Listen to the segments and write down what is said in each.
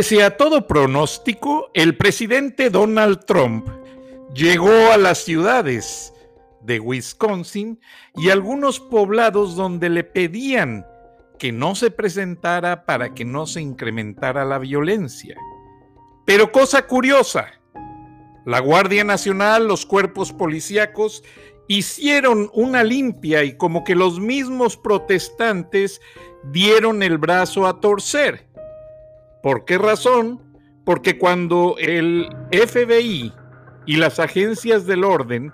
Pese a todo pronóstico, el presidente Donald Trump llegó a las ciudades de Wisconsin y algunos poblados donde le pedían que no se presentara para que no se incrementara la violencia. Pero cosa curiosa, la Guardia Nacional, los cuerpos policíacos hicieron una limpia y como que los mismos protestantes dieron el brazo a torcer. ¿Por qué razón? Porque cuando el FBI y las agencias del orden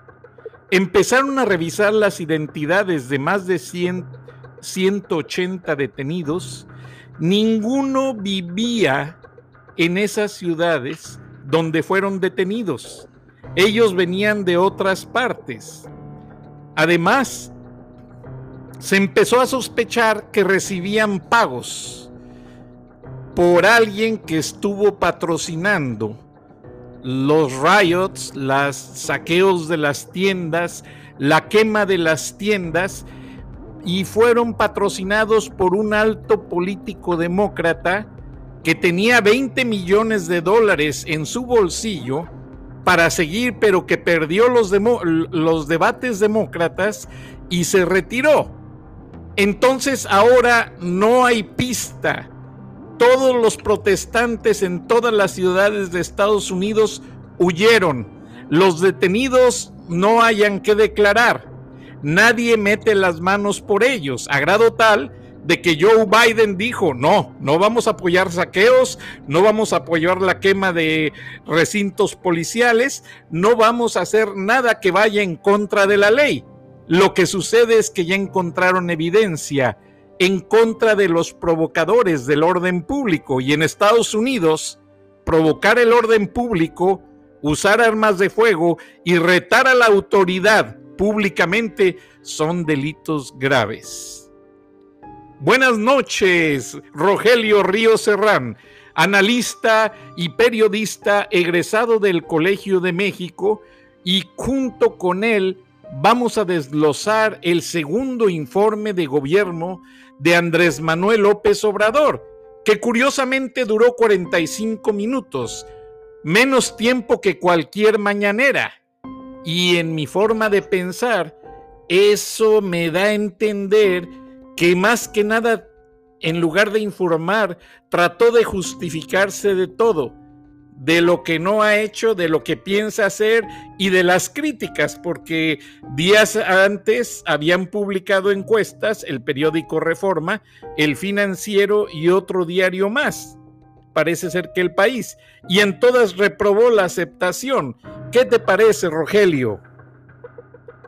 empezaron a revisar las identidades de más de 100, 180 detenidos, ninguno vivía en esas ciudades donde fueron detenidos. Ellos venían de otras partes. Además, se empezó a sospechar que recibían pagos por alguien que estuvo patrocinando los riots, los saqueos de las tiendas, la quema de las tiendas y fueron patrocinados por un alto político demócrata que tenía 20 millones de dólares en su bolsillo para seguir, pero que perdió los, los debates demócratas y se retiró. Entonces ahora no hay pista todos los protestantes en todas las ciudades de Estados Unidos huyeron. Los detenidos no hayan que declarar. Nadie mete las manos por ellos, a grado tal de que Joe Biden dijo, no, no vamos a apoyar saqueos, no vamos a apoyar la quema de recintos policiales, no vamos a hacer nada que vaya en contra de la ley. Lo que sucede es que ya encontraron evidencia en contra de los provocadores del orden público y en Estados Unidos provocar el orden público, usar armas de fuego y retar a la autoridad públicamente son delitos graves. Buenas noches, Rogelio Río Serrán, analista y periodista egresado del Colegio de México y junto con él vamos a desglosar el segundo informe de gobierno de Andrés Manuel López Obrador, que curiosamente duró 45 minutos, menos tiempo que cualquier mañanera. Y en mi forma de pensar, eso me da a entender que más que nada, en lugar de informar, trató de justificarse de todo de lo que no ha hecho, de lo que piensa hacer y de las críticas, porque días antes habían publicado encuestas el periódico Reforma, el financiero y otro diario más. Parece ser que el país. Y en todas reprobó la aceptación. ¿Qué te parece, Rogelio?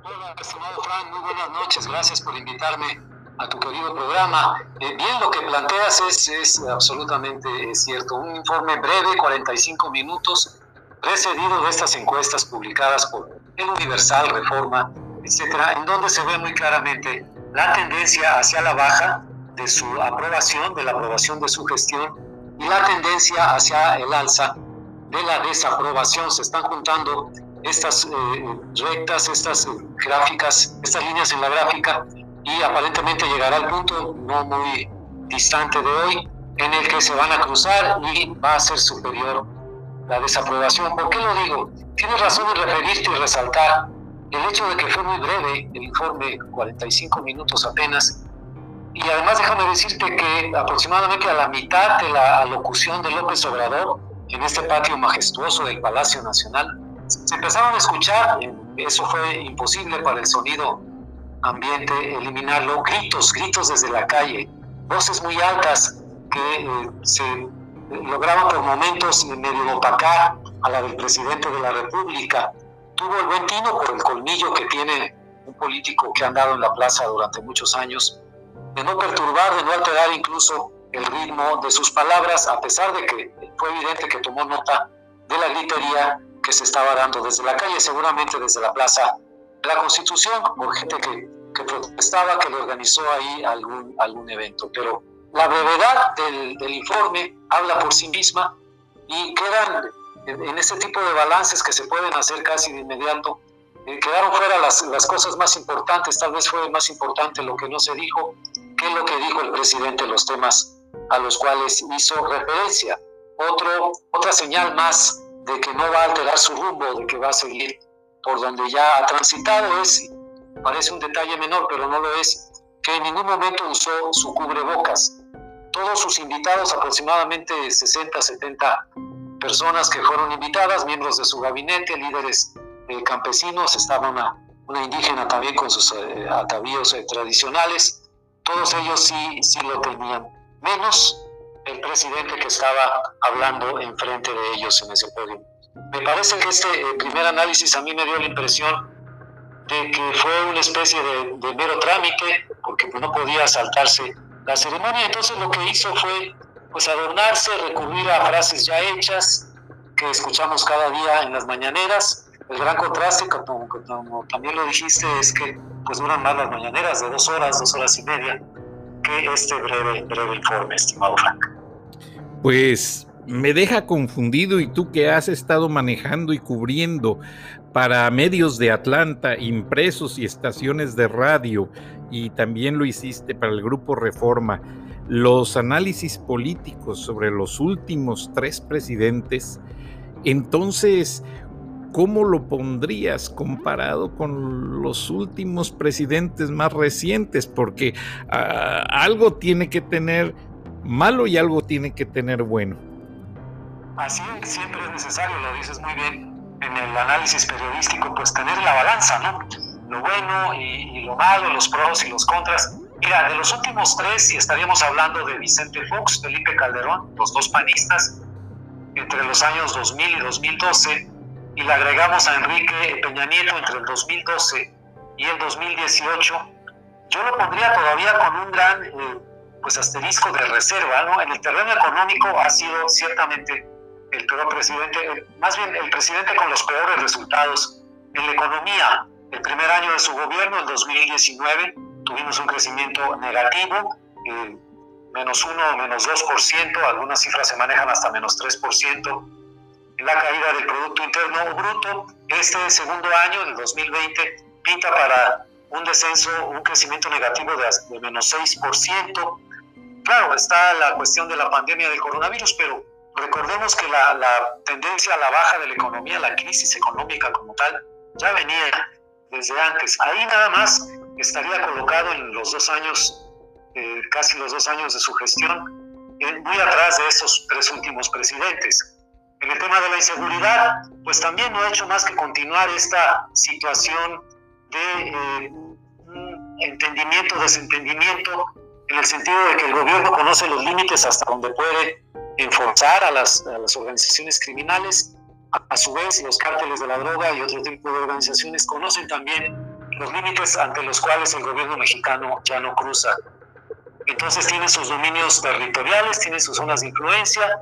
Hola, estimado Fran, muy buenas noches. Gracias por invitarme a tu querido programa. Eh, bien, lo que planteas es, es absolutamente cierto. Un informe breve, 45 minutos, precedido de estas encuestas publicadas por El Universal, Reforma, etcétera, en donde se ve muy claramente la tendencia hacia la baja de su aprobación, de la aprobación de su gestión, y la tendencia hacia el alza de la desaprobación. Se están juntando estas eh, rectas, estas gráficas, estas líneas en la gráfica, y aparentemente llegará al punto no muy distante de hoy en el que se van a cruzar y va a ser superior la desaprobación. ¿Por qué lo digo? Tienes razón en referirte y resaltar el hecho de que fue muy breve el informe, 45 minutos apenas, y además déjame decirte que aproximadamente a la mitad de la alocución de López Obrador en este patio majestuoso del Palacio Nacional, se empezaron a escuchar, eso fue imposible para el sonido ambiente, eliminarlo, gritos, gritos desde la calle, voces muy altas que eh, se lograban por momentos medio opacar a la del presidente de la República. Tuvo el buen tino por el colmillo que tiene un político que ha andado en la plaza durante muchos años, de no perturbar, de no alterar incluso el ritmo de sus palabras, a pesar de que fue evidente que tomó nota de la gritería que se estaba dando desde la calle, seguramente desde la plaza la Constitución, por gente que, que protestaba, que le organizó ahí algún, algún evento. Pero la brevedad del, del informe habla por sí misma y quedan en, ese tipo de balances que se pueden hacer casi de inmediato, eh, quedaron fuera las, las cosas más importantes, tal vez fue más importante lo que no se dijo, que lo que dijo el presidente, los temas a los cuales hizo referencia. Otro, otra señal más de que no va a alterar su rumbo, de que va a seguir por donde ya ha transitado es, parece un detalle menor, pero no lo es, que en ningún momento usó su cubrebocas. Todos sus invitados, aproximadamente 60, 70 personas que fueron invitadas, miembros de su gabinete, líderes eh, campesinos, estaba una, una, indígena también con sus eh, atavíos eh, tradicionales, todos ellos sí, sí lo tenían, menos el presidente que estaba hablando enfrente de ellos en ese podio. Me parece que este primer análisis a mí me dio la impresión de que fue una especie de, de mero trámite, porque pues, no podía saltarse la ceremonia, entonces lo que hizo fue pues adornarse, recurrir a frases ya hechas que escuchamos cada día en las mañaneras. El gran contraste, como, como también lo dijiste, es que pues duran más las mañaneras de dos horas, dos horas y media, que este breve, breve informe, estimado Frank. Pues me deja confundido y tú que has estado manejando y cubriendo para medios de Atlanta, impresos y estaciones de radio, y también lo hiciste para el grupo Reforma los análisis políticos sobre los últimos tres presidentes, entonces, ¿cómo lo pondrías comparado con los últimos presidentes más recientes? Porque ah, algo tiene que tener malo y algo tiene que tener bueno. Así siempre es necesario, lo dices muy bien, en el análisis periodístico, pues tener la balanza, ¿no? Lo bueno y lo malo, los pros y los contras Mira, de los últimos tres, y estaríamos hablando de Vicente Fox, Felipe Calderón, los dos panistas, entre los años 2000 y 2012, y le agregamos a Enrique Peña Nieto entre el 2012 y el 2018, yo lo pondría todavía con un gran eh, pues asterisco de reserva, ¿no? En el terreno económico ha sido ciertamente el peor presidente, más bien el presidente con los peores resultados en la economía. El primer año de su gobierno, el 2019, tuvimos un crecimiento negativo, eh, menos 1 o menos 2%, algunas cifras se manejan hasta menos 3%. En la caída del Producto Interno Bruto, este segundo año, el 2020, pinta para un descenso, un crecimiento negativo de, de menos 6%. Claro, está la cuestión de la pandemia del coronavirus, pero recordemos que la, la tendencia a la baja de la economía, la crisis económica como tal, ya venía desde antes. Ahí nada más estaría colocado en los dos años, eh, casi los dos años de su gestión, muy atrás de esos tres últimos presidentes. En el tema de la inseguridad, pues también no ha hecho más que continuar esta situación de eh, entendimiento, desentendimiento, en el sentido de que el gobierno conoce los límites hasta donde puede enforzar a las, a las organizaciones criminales. A, a, su vez, los cárteles de la droga y otro tipo de organizaciones conocen también los límites ante los cuales el gobierno mexicano ya no cruza. Entonces tiene sus dominios territoriales, tiene sus zonas de influencia,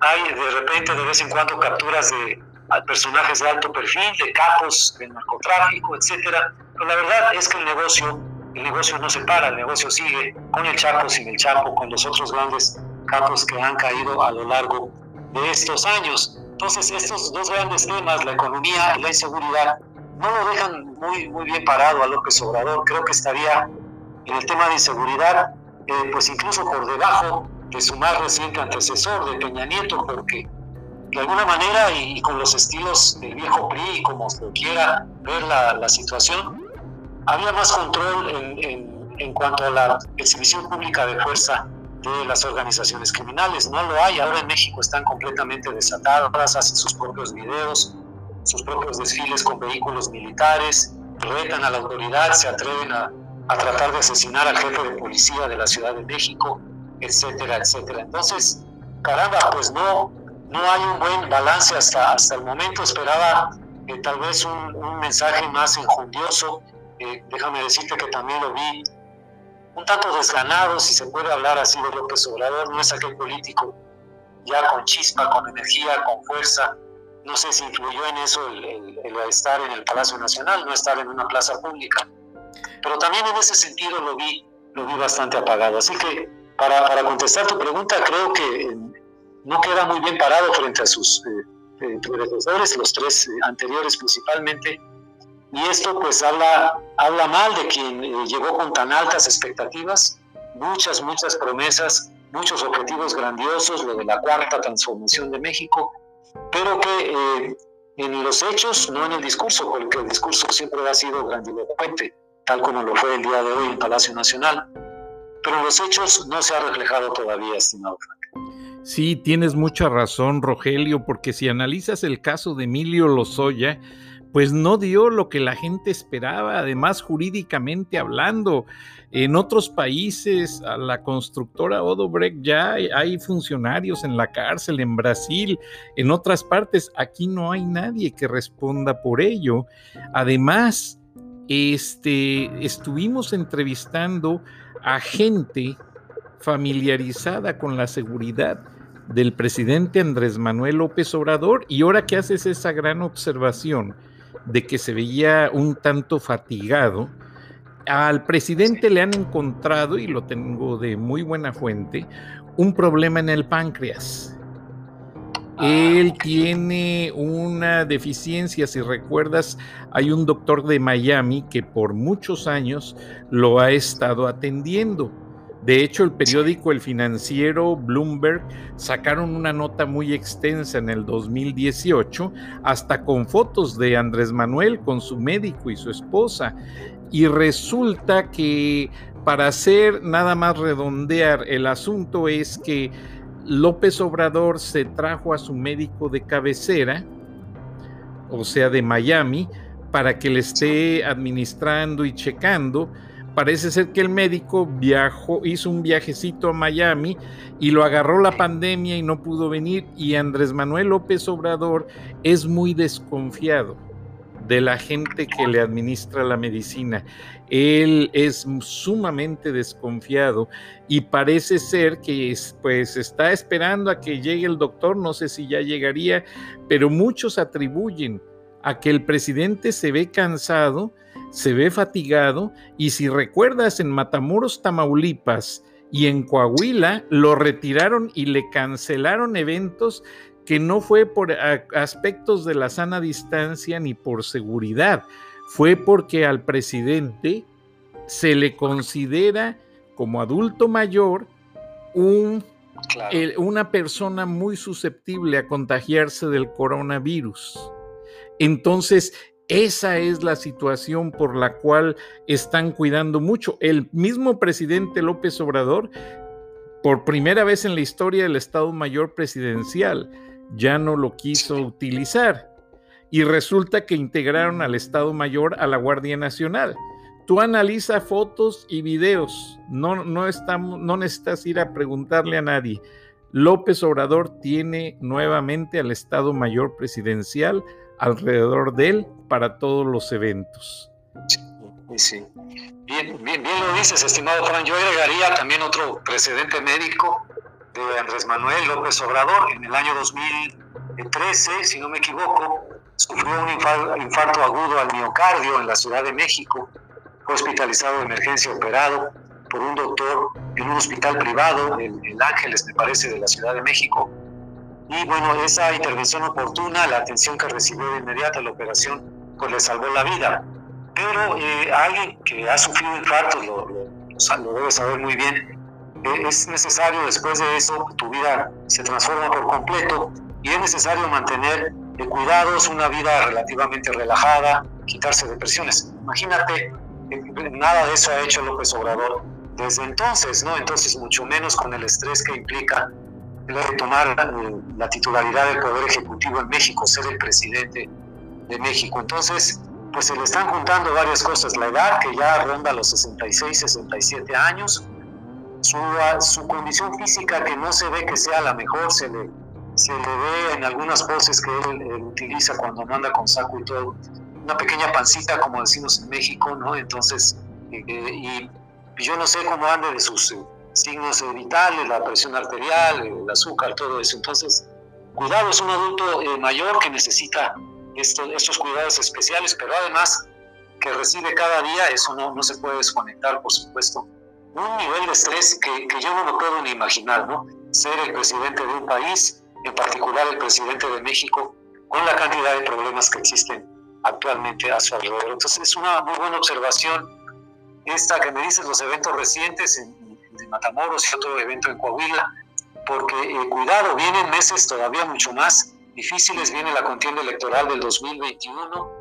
hay de repente de vez en cuando capturas de personajes de alto perfil, de capos del narcotráfico, etcétera. Pero la verdad es que el negocio, el negocio no se para, el negocio sigue con el Chapo, sin el Chapo, con los otros grandes capos que han caído a lo largo de estos años. Entonces, estos dos grandes temas, la economía y la inseguridad, no lo dejan muy, muy bien parado a López Obrador. Creo que estaría en el tema de inseguridad, eh, pues incluso por debajo de su más reciente antecesor, de Peña Nieto, porque de alguna manera y, con los estilos del viejo PRI, como se quiera ver la, la situación, había más control en, en, en, cuanto a la exhibición pública de fuerza de las organizaciones criminales. No lo hay, ahora en México están completamente desatadas, hacen sus propios videos, sus propios desfiles con vehículos militares, retan a la autoridad, se atreven a, a tratar de asesinar al jefe de policía de la Ciudad de México, etcétera, etcétera. Entonces, caramba, pues no, no hay un buen balance hasta, hasta el momento. Esperaba eh, tal vez un, mensaje más enjundioso. Eh, déjame decirte que también lo vi un tanto desganado, si se puede hablar así de López Obrador, no es aquel político ya con chispa, con energía, con fuerza. No sé si influyó en eso el, estar en el Palacio Nacional, no estar en una plaza pública pero también en ese sentido lo vi, lo vi bastante apagado. Así que para, para contestar tu pregunta, creo que eh, no queda muy bien parado frente a sus eh, eh, predecesores, los tres anteriores principalmente, y esto pues habla, habla mal de quien llegó con tan altas expectativas, muchas, muchas promesas, muchos objetivos grandiosos, lo de la cuarta transformación de México, pero que en los hechos, no en el discurso, porque el discurso siempre ha sido grandilocuente tal como lo fue el día de hoy en Palacio Nacional. Pero los hechos no se ha reflejado todavía, estimado Frank. Sí, tienes mucha razón, Rogelio, porque si analizas el caso de Emilio Lozoya, pues no dio lo que la gente esperaba, además jurídicamente hablando. En otros países, a la constructora Odobrecht ya hay funcionarios en la cárcel, en Brasil, en otras partes. Aquí no hay nadie que responda por ello. Además, este, estuvimos entrevistando a gente familiarizada con la seguridad del presidente Andrés Manuel López Obrador y ahora que haces esa gran observación de que se veía un tanto fatigado, al presidente le han encontrado, y lo tengo de muy buena fuente, un problema en el páncreas. Él tiene una deficiencia, si recuerdas, hay un doctor de Miami que por muchos años lo ha estado atendiendo. De hecho, el periódico El Financiero, Bloomberg, sacaron una nota muy extensa en el 2018, hasta con fotos de Andrés Manuel con su médico y su esposa. Y resulta que para hacer nada más redondear el asunto es que López Obrador se trajo a su médico de cabecera, o sea, de Miami, para que le esté administrando y checando. Parece ser que el médico viajó, hizo un viajecito a Miami y lo agarró la pandemia y no pudo venir. Y Andrés Manuel López Obrador es muy desconfiado de la gente que le administra la medicina. Él es sumamente desconfiado y parece ser que pues está esperando a que llegue el doctor, no sé si ya llegaría, pero muchos atribuyen a que el presidente se ve cansado, se ve fatigado y si recuerdas en Matamoros, Tamaulipas y en Coahuila lo retiraron y le cancelaron eventos que no fue por aspectos de la sana distancia ni por seguridad, fue porque al presidente se le considera como adulto mayor un, una persona muy susceptible a contagiarse del coronavirus. Entonces, esa es la situación por la cual están cuidando mucho. El mismo presidente López Obrador, por primera vez en la historia del Estado Mayor Presidencial, ya no lo quiso utilizar y resulta que integraron al Estado Mayor a la Guardia Nacional. Tú analiza fotos y videos, no, no, estamos, no necesitas ir a preguntarle a nadie. López Obrador tiene nuevamente al Estado Mayor Presidencial alrededor de él para todos los eventos. Bien, bien, bien lo dices, estimado Juan. Yo agregaría también otro precedente médico de Andrés Manuel López Obrador en el año 2013, si no me equivoco, sufrió un infarto agudo al miocardio en la Ciudad de México, fue hospitalizado de emergencia, operado por un doctor en un hospital privado, el, el Ángeles, me parece, de la Ciudad de México. Y bueno, esa intervención oportuna, la atención que recibió de inmediato la operación, pues le salvó la vida. Pero eh, alguien que ha sufrido infartos, lo, lo, lo debe saber muy bien, es necesario después de eso, tu vida se transforma por completo y es necesario mantener cuidados, una vida relativamente relajada, quitarse depresiones. Imagínate, nada de eso ha hecho López Obrador desde entonces, ¿no? Entonces, mucho menos con el estrés que implica el retomar eh, la titularidad del Poder Ejecutivo en México, ser el presidente de México. Entonces, pues se le están juntando varias cosas. La edad, que ya ronda los 66, 67 años, su, su condición física, que no se ve que sea la mejor, se le, se le ve en algunas poses que él, utiliza cuando anda con saco y todo, una pequeña pancita, como decimos en México, ¿no? Entonces, eh, y yo no sé cómo ande de sus eh, signos vitales, la presión arterial, el azúcar, todo eso. Entonces, cuidado, es un adulto eh, mayor que necesita estos cuidados especiales, pero además que recibe cada día, eso no, no se puede desconectar, por supuesto. Un nivel de estrés que, que yo no lo puedo ni imaginar, ¿no? Ser el presidente de un país, en particular el presidente de México, con la cantidad de problemas que existen actualmente a su alrededor. Entonces es una muy buena observación esta que me dices, los eventos recientes en, Matamoros y otro evento en Coahuila, porque eh, cuidado, vienen meses todavía mucho más difíciles, viene la contienda electoral del 2021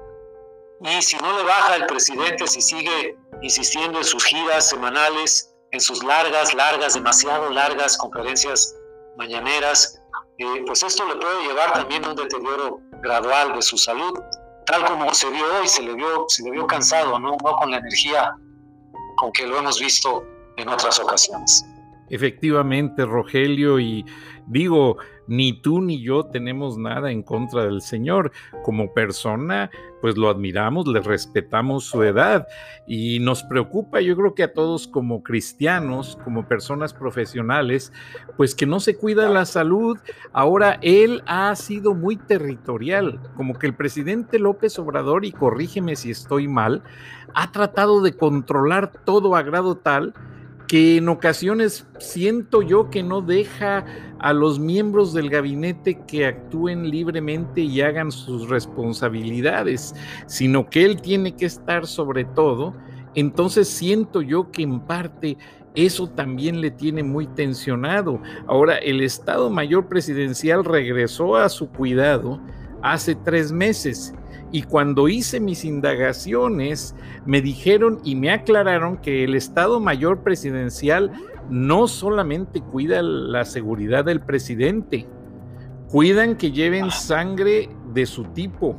y si no le baja el presidente, si sigue insistiendo en sus giras semanales, en sus largas, largas, demasiado largas conferencias mañaneras, eh, pues esto le puede llevar también a un deterioro gradual de su salud, tal como se vio hoy, se le vio, se le vio cansado, ¿no? no con la energía con que lo hemos visto en otras ocasiones. Efectivamente, Rogelio, y digo, ni tú ni yo tenemos nada en contra del Señor. Como persona, pues lo admiramos, le respetamos su edad y nos preocupa, yo creo que a todos como cristianos, como personas profesionales, pues que no se cuida la salud. Ahora, él ha sido muy territorial, como que el presidente López Obrador, y corrígeme si estoy mal, ha tratado de controlar todo a grado tal que en ocasiones siento yo que no deja a los miembros del gabinete que actúen libremente y hagan sus responsabilidades, sino que él tiene que estar sobre todo. Entonces siento yo que en parte eso también le tiene muy tensionado. Ahora, el Estado Mayor Presidencial regresó a su cuidado hace tres meses y cuando hice mis indagaciones me dijeron y me aclararon que el Estado Mayor Presidencial no solamente cuida la seguridad del presidente, cuidan que lleven sangre de su tipo,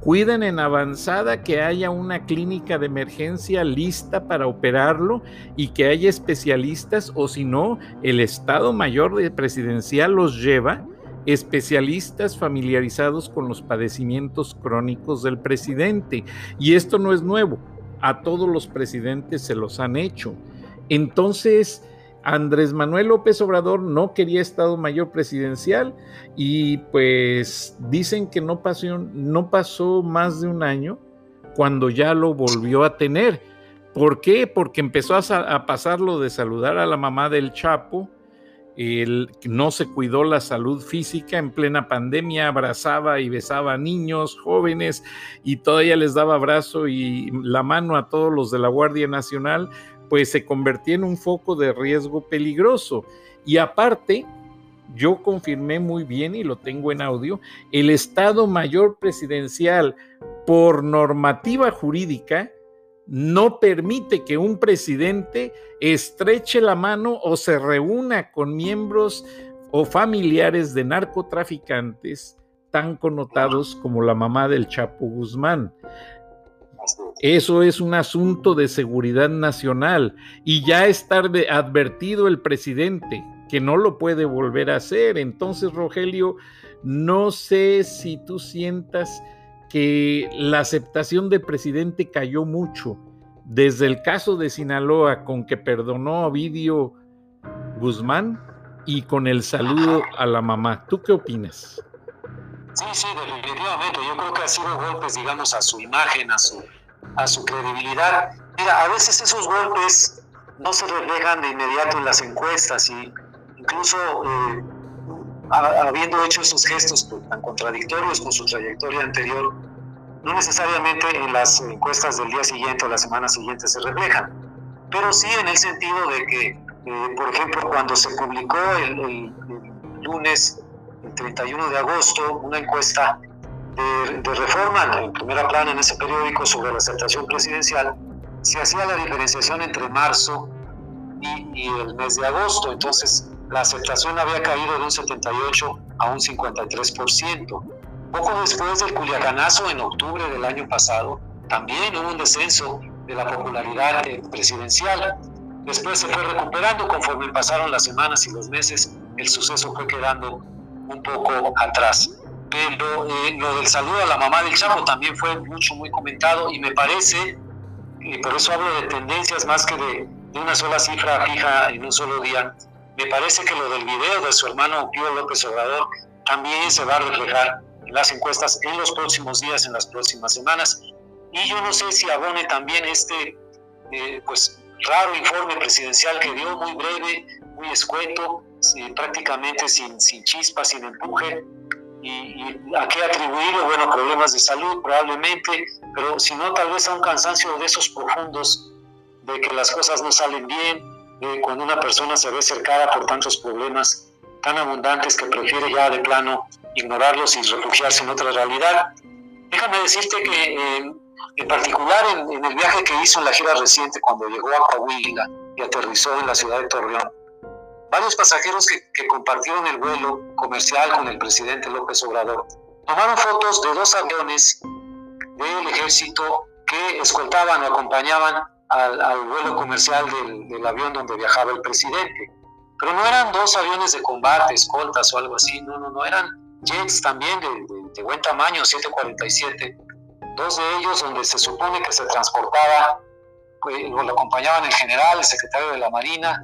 cuidan en avanzada que haya una clínica de emergencia lista para operarlo y que haya especialistas o si no, el Estado Mayor Presidencial los lleva especialistas familiarizados con los padecimientos crónicos del presidente. Y esto no es nuevo, a todos los presidentes se los han hecho. Entonces, Andrés Manuel López Obrador no quería Estado Mayor Presidencial y pues dicen que no pasó, no pasó más de un año cuando ya lo volvió a tener. ¿Por qué? Porque empezó a, a pasarlo de saludar a la mamá del Chapo, él no se cuidó la salud física en plena pandemia, abrazaba y besaba a niños, jóvenes y todavía les daba abrazo y la mano a todos los de la Guardia Nacional, pues se convertía en un foco de riesgo peligroso. Y aparte, yo confirmé muy bien y lo tengo en audio, el Estado Mayor Presidencial por normativa jurídica no permite que un presidente estreche la mano o se reúna con miembros o familiares de narcotraficantes tan connotados como la mamá del Chapo Guzmán. Eso es un asunto de seguridad nacional y ya está advertido el presidente que no lo puede volver a hacer. Entonces, Rogelio, no sé si tú sientas que la aceptación del presidente cayó mucho, desde el caso de Sinaloa con que perdonó a Ovidio Guzmán y con el saludo a la mamá. ¿Tú qué opinas? Sí, sí, definitivamente. Yo creo que ha sido golpes, digamos, a su imagen, a su, a su credibilidad. Mira, a veces esos golpes no se reflejan de inmediato en las encuestas y incluso eh, habiendo hecho esos gestos tan contradictorios con su trayectoria anterior, no necesariamente en las encuestas del día siguiente o la semana siguiente se reflejan, pero sí en el sentido de que, eh, por ejemplo, cuando se publicó el, lunes, el 31 de agosto, una encuesta de, reforma en primera plana en ese periódico sobre la aceptación presidencial, se hacía la diferenciación entre marzo y, y el mes de agosto. Entonces, la aceptación había caído de un 78 a un 53%. Poco después del Culiacanazo, en octubre del año pasado, también hubo un descenso de la popularidad presidencial. Después se fue recuperando conforme pasaron las semanas y los meses, el suceso fue quedando un poco atrás. Pero eh, lo del saludo a la mamá del Chapo también fue mucho, muy comentado y me parece, y por eso hablo de tendencias más que de, de una sola cifra fija en un solo día, me parece que lo del video de su hermano Pío López Obrador también se va a reflejar en las encuestas en los próximos días, en las próximas semanas. Y yo no sé si abone también este eh, pues raro informe presidencial que dio, muy breve, muy escueto, prácticamente sin, sin chispa, sin empuje. Y, a qué atribuirlo? Bueno, problemas de salud probablemente, pero si no, tal vez a un cansancio de esos profundos, de que las cosas no salen bien, de cuando una persona se ve cercada por tantos problemas tan abundantes que prefiere ya de plano ignorarlos y refugiarse en otra realidad. Déjame decirte que eh, en particular en, el viaje que hizo en la gira reciente cuando llegó a Coahuila y aterrizó en la ciudad de Torreón, varios pasajeros que, que compartieron el vuelo comercial con el presidente López Obrador tomaron fotos de dos aviones del ejército que escoltaban o acompañaban al, vuelo comercial del, del, avión donde viajaba el presidente. Pero no eran dos aviones de combate, escoltas o algo así, no, no, no, eran jets también de, buen tamaño, 747, dos de ellos donde se supone que se transportaba, pues, lo acompañaban el general, el secretario de la Marina,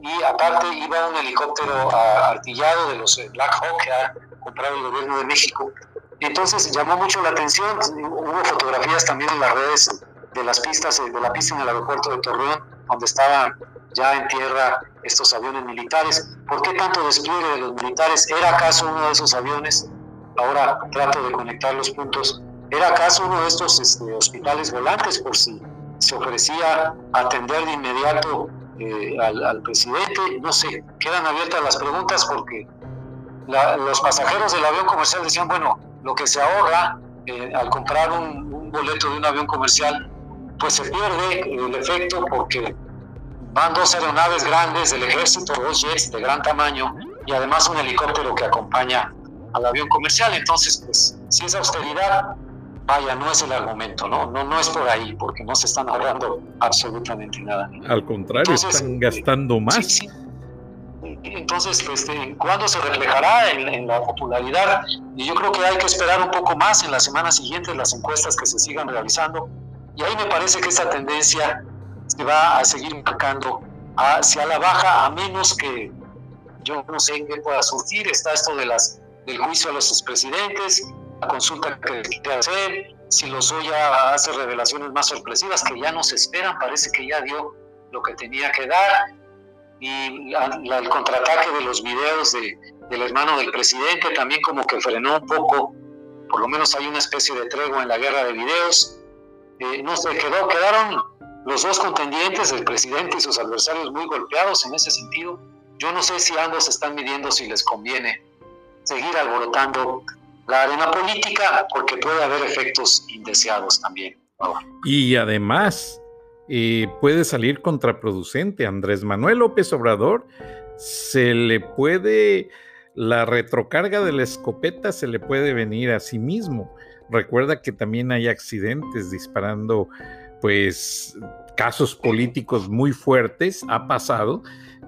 y aparte iba un helicóptero artillado de los Black Hawk que ha comprado el gobierno de México. Entonces llamó mucho la atención, hubo fotografías también en las redes de las pistas, de la pista en el aeropuerto de Torreón, donde estaban ya en tierra estos aviones militares. ¿Por qué tanto despliegue de los militares? ¿Era acaso uno de esos aviones? Ahora trato de conectar los puntos. ¿Era acaso uno de estos este, hospitales volantes por si se ofrecía atender de inmediato eh, al, presidente? No sé, quedan abiertas las preguntas porque los pasajeros del avión comercial decían, bueno, lo que se ahorra eh, al comprar un boleto de un avión comercial, pues se pierde el efecto porque Van dos aeronaves grandes del ejército, dos jets de gran tamaño y además un helicóptero que acompaña al avión comercial. Entonces, pues, si es austeridad, vaya, no es el argumento, ¿no? No, no es por ahí, porque no se están ahorrando absolutamente nada. Al contrario, están gastando más. Entonces, este, ¿cuándo se reflejará en, en, la popularidad? Y yo creo que hay que esperar un poco más en las semanas siguientes, las encuestas que se sigan realizando. Y ahí me parece que esta tendencia se va a seguir marcando hacia la baja, a menos que yo no sé en qué pueda surgir. Está esto de las, del juicio a los expresidentes, la consulta que quiere hacer, si Lozoya hace revelaciones más sorpresivas que ya no se esperan, parece que ya dio lo que tenía que dar, y el contraataque de los videos de, del hermano del presidente también como que frenó un poco, por lo menos hay una especie de tregua en la guerra de videos. Eh, no se quedó, quedaron los dos contendientes, el presidente y sus adversarios, muy golpeados en ese sentido. Yo no sé si ambos están midiendo si les conviene seguir alborotando la arena política, porque puede haber efectos indeseados también. Y además, eh, puede salir contraproducente. Andrés Manuel López Obrador se le puede, la retrocarga de la escopeta se le puede venir a sí mismo. Recuerda que también hay accidentes disparando pues casos políticos muy fuertes, ha pasado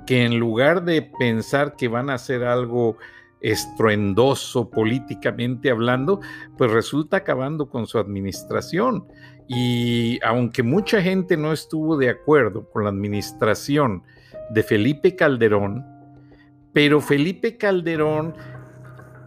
que en lugar de pensar que van a hacer algo estruendoso políticamente hablando, pues resulta acabando con su administración. Y aunque mucha gente no estuvo de acuerdo con la administración de Felipe Calderón, pero Felipe Calderón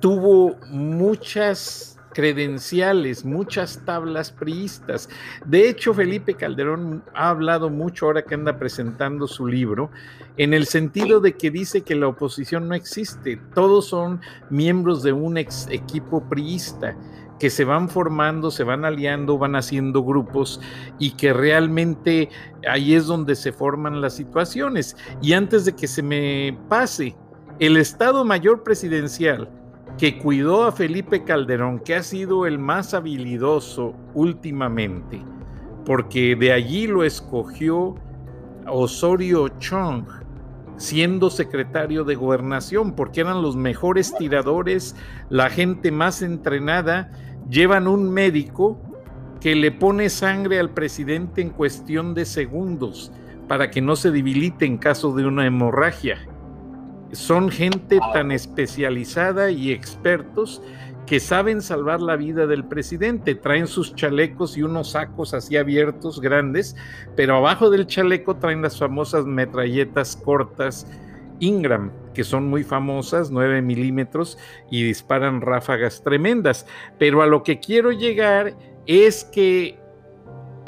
tuvo muchas credenciales, muchas tablas priistas. De hecho, Felipe Calderón ha hablado mucho ahora que anda presentando su libro, en el sentido de que dice que la oposición no existe, todos son miembros de un ex equipo priista que se van formando, se van aliando, van haciendo grupos y que realmente ahí es donde se forman las situaciones. Y antes de que se me pase, el Estado Mayor Presidencial que cuidó a Felipe Calderón, que ha sido el más habilidoso últimamente, porque de allí lo escogió Osorio Chong, siendo secretario de gobernación, porque eran los mejores tiradores, la gente más entrenada, llevan un médico que le pone sangre al presidente en cuestión de segundos para que no se debilite en caso de una hemorragia. Son gente tan especializada y expertos que saben salvar la vida del presidente. Traen sus chalecos y unos sacos así abiertos, grandes, pero abajo del chaleco traen las famosas metralletas cortas Ingram, que son muy famosas, 9 milímetros, y disparan ráfagas tremendas. Pero a lo que quiero llegar es que,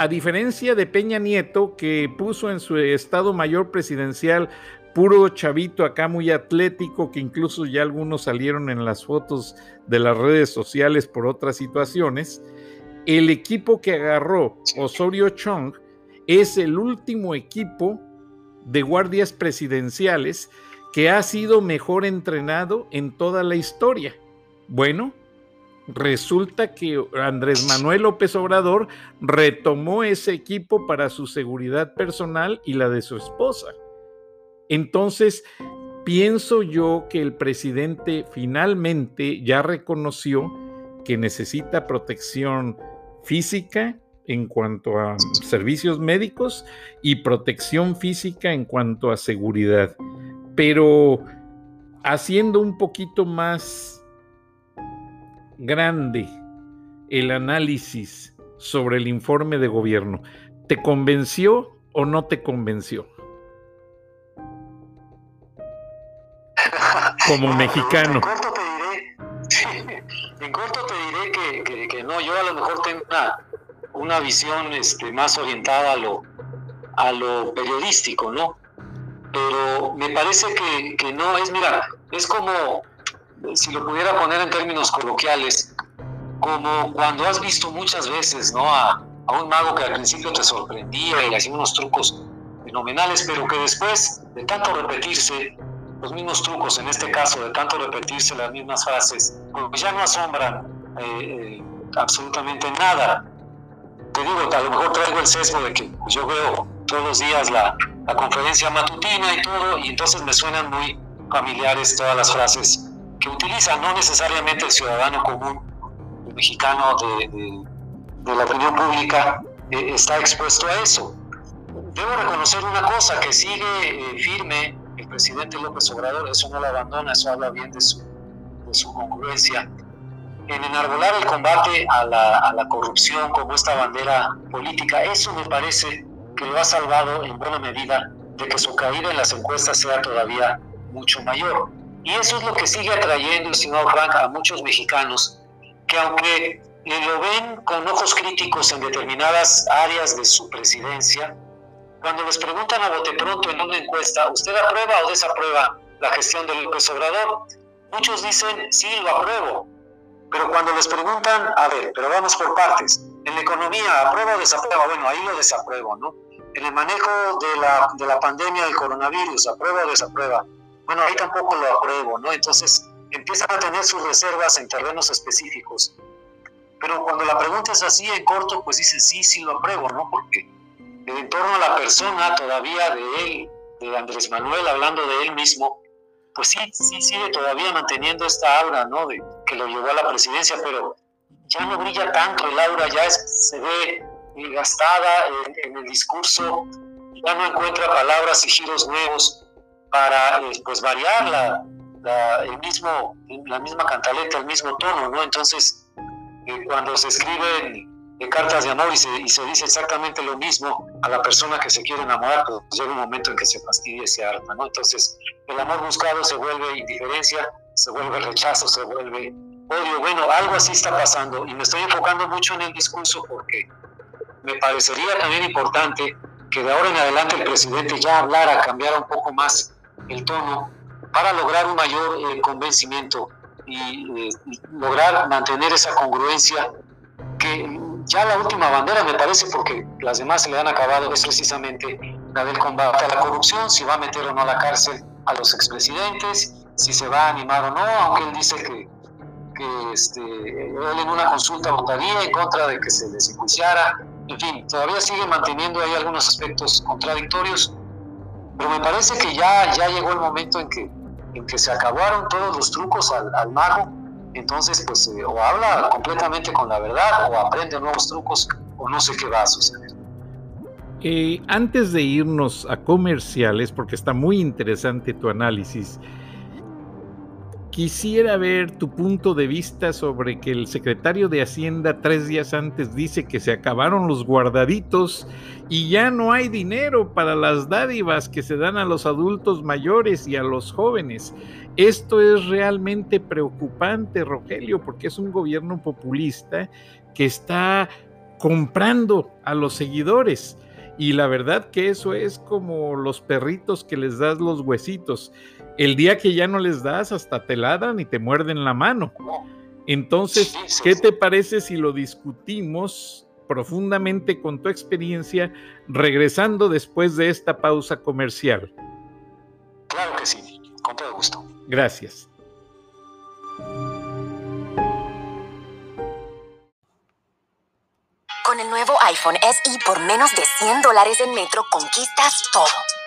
a diferencia de Peña Nieto, que puso en su Estado Mayor Presidencial puro chavito acá muy atlético, que incluso ya algunos salieron en las fotos de las redes sociales por otras situaciones, el equipo que agarró Osorio Chong es el último equipo de guardias presidenciales que ha sido mejor entrenado en toda la historia. Bueno, resulta que Andrés Manuel López Obrador retomó ese equipo para su seguridad personal y la de su esposa. Entonces, pienso yo que el presidente finalmente ya reconoció que necesita protección física en cuanto a servicios médicos y protección física en cuanto a seguridad. Pero haciendo un poquito más grande el análisis sobre el informe de gobierno, ¿te convenció o no te convenció? como mexicano. En corto te diré, en corto te diré que, no, yo a lo mejor tengo una, visión este, más orientada a lo, a lo periodístico, ¿no? Pero me parece que, que no es, mira, es como, si lo pudiera poner en términos coloquiales, como cuando has visto muchas veces, ¿no? A, a un mago que al principio te sorprendía y hacía unos trucos fenomenales, pero que después de tanto repetirse, los mismos trucos, en este caso, de tanto repetirse las mismas frases, pues ya no asombran eh, eh, absolutamente nada. Te digo, a lo mejor traigo el sesgo de que pues, yo veo todos los días la, la conferencia matutina y todo, y entonces me suenan muy familiares todas las frases que utilizan, no necesariamente el ciudadano común, el mexicano de, de, la opinión pública, eh, está expuesto a eso. Debo reconocer una cosa, que sigue firme el presidente López Obrador, eso no lo abandona, eso habla bien de su, de su congruencia. En enarbolar el combate a la, a la corrupción como esta bandera política, eso me parece que lo ha salvado en buena medida de que su caída en las encuestas sea todavía mucho mayor. Y eso es lo que sigue atrayendo, señor Frank, a muchos mexicanos que aunque lo ven con ojos críticos en determinadas áreas de su presidencia, cuando les preguntan a bote pronto en una encuesta, ¿usted aprueba o desaprueba la gestión del López Obrador? Muchos dicen, sí, lo apruebo. Pero cuando les preguntan, a ver, pero vamos por partes. En la economía, ¿aprueba o desaprueba? Bueno, ahí lo desapruebo, ¿no? En el manejo de la, de la pandemia del coronavirus, ¿aprueba o desaprueba? Bueno, ahí tampoco lo apruebo, ¿no? Entonces empiezan a tener sus reservas en terrenos específicos. Pero cuando la pregunta es así en corto, pues dicen, sí, sí lo apruebo, ¿no? Porque en torno a la persona todavía de él, de Andrés Manuel, hablando de él mismo, pues sí, sí sigue todavía manteniendo esta aura, ¿no? De, que lo llevó a la presidencia, pero ya no brilla tanto el aura, ya se ve gastada en, el discurso, ya no encuentra palabras y giros nuevos para eh, pues variar la, el mismo, la misma cantaleta, el mismo tono, ¿no? Entonces, eh, cuando se escriben cartas de amor y se, dice exactamente lo mismo a la persona que se quiere enamorar, pues llega un momento en que se fastidia y se harta, ¿no? Entonces, el amor buscado se vuelve indiferencia, se vuelve rechazo, se vuelve odio. Bueno, algo así está pasando y me estoy enfocando mucho en el discurso porque me parecería también importante que de ahora en adelante el presidente ya hablara, cambiara un poco más el tono para lograr un mayor eh, convencimiento y, eh, y lograr mantener esa congruencia que ya la última bandera, me parece, porque las demás se le han acabado, es precisamente la del combate a la corrupción, si va a meter o no a la cárcel a los expresidentes, si se va a animar o no, aunque él dice que, que este, él en una consulta votaría en contra de que se les enjuiciara. En fin, todavía sigue manteniendo ahí algunos aspectos contradictorios. Pero me parece que ya, ya llegó el momento en que, en que se acabaron todos los trucos al, al mago. Entonces, pues, eh, o habla completamente con la verdad, o aprende nuevos trucos, o no sé qué va a suceder. Eh, antes de irnos a comerciales, porque está muy interesante tu análisis, Quisiera ver tu punto de vista sobre que el secretario de Hacienda tres días antes dice que se acabaron los guardaditos y ya no hay dinero para las dádivas que se dan a los adultos mayores y a los jóvenes. Esto es realmente preocupante, Rogelio, porque es un gobierno populista que está comprando a los seguidores. Y la verdad que eso es como los perritos que les das los huesitos el día que ya no les das, hasta te ladran y te muerden la mano. Entonces, ¿qué te parece si lo discutimos profundamente con tu experiencia regresando después de esta pausa comercial? Claro que sí, con todo gusto. Gracias. Con el nuevo iPhone SE por menos de 100 dólares en Metro conquistas todo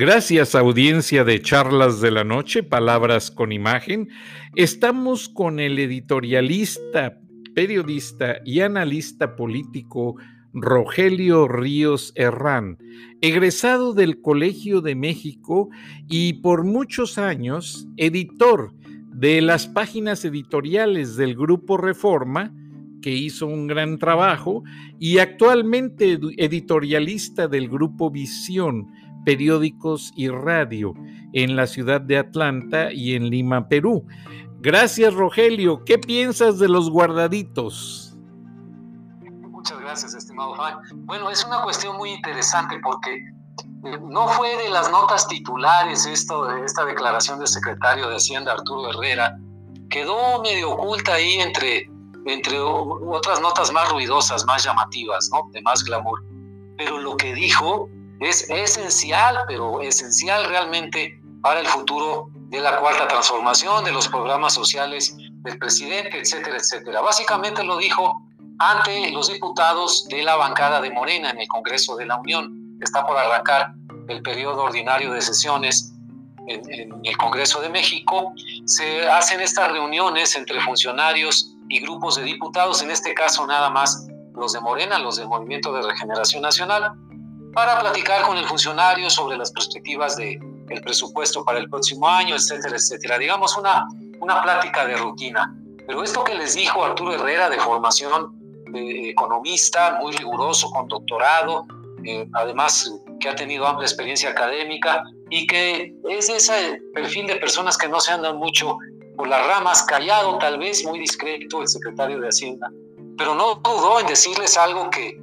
Gracias audiencia de Charlas de la Noche, Palabras con Imagen. Estamos con el editorialista, periodista y analista político Rogelio Ríos Herrán, egresado del Colegio de México y por muchos años editor de las páginas editoriales del Grupo Reforma, que hizo un gran trabajo, y actualmente editorialista del Grupo Visión periódicos y radio en la ciudad de Atlanta y en Lima, Perú. Gracias, Rogelio. ¿Qué piensas de los guardaditos? Muchas gracias, estimado Juan. Bueno, es una cuestión muy interesante porque eh, no fue de las notas titulares esto, esta declaración del secretario de Hacienda, Arturo Herrera. Quedó medio oculta ahí entre, entre otras notas más ruidosas, más llamativas, ¿no? de más glamour. Pero lo que dijo es esencial, pero esencial realmente para el futuro de la cuarta transformación, de los programas sociales del presidente, etcétera, etcétera. Básicamente lo dijo ante los diputados de la bancada de Morena en el Congreso de la Unión. Está por arrancar el periodo ordinario de sesiones en, en el Congreso de México. Se hacen estas reuniones entre funcionarios y grupos de diputados, en este caso nada más los de Morena, los del Movimiento de Regeneración Nacional, para platicar con el funcionario sobre las perspectivas del el presupuesto para el próximo año, etcétera, etcétera. Digamos una, una plática de rutina. Pero esto que les dijo Arturo Herrera de formación de economista, muy riguroso, con doctorado, eh, además que ha tenido amplia experiencia académica y que es ese perfil de personas que no se andan mucho por las ramas, callado tal vez, muy discreto el secretario de Hacienda, pero no dudó en decirles algo que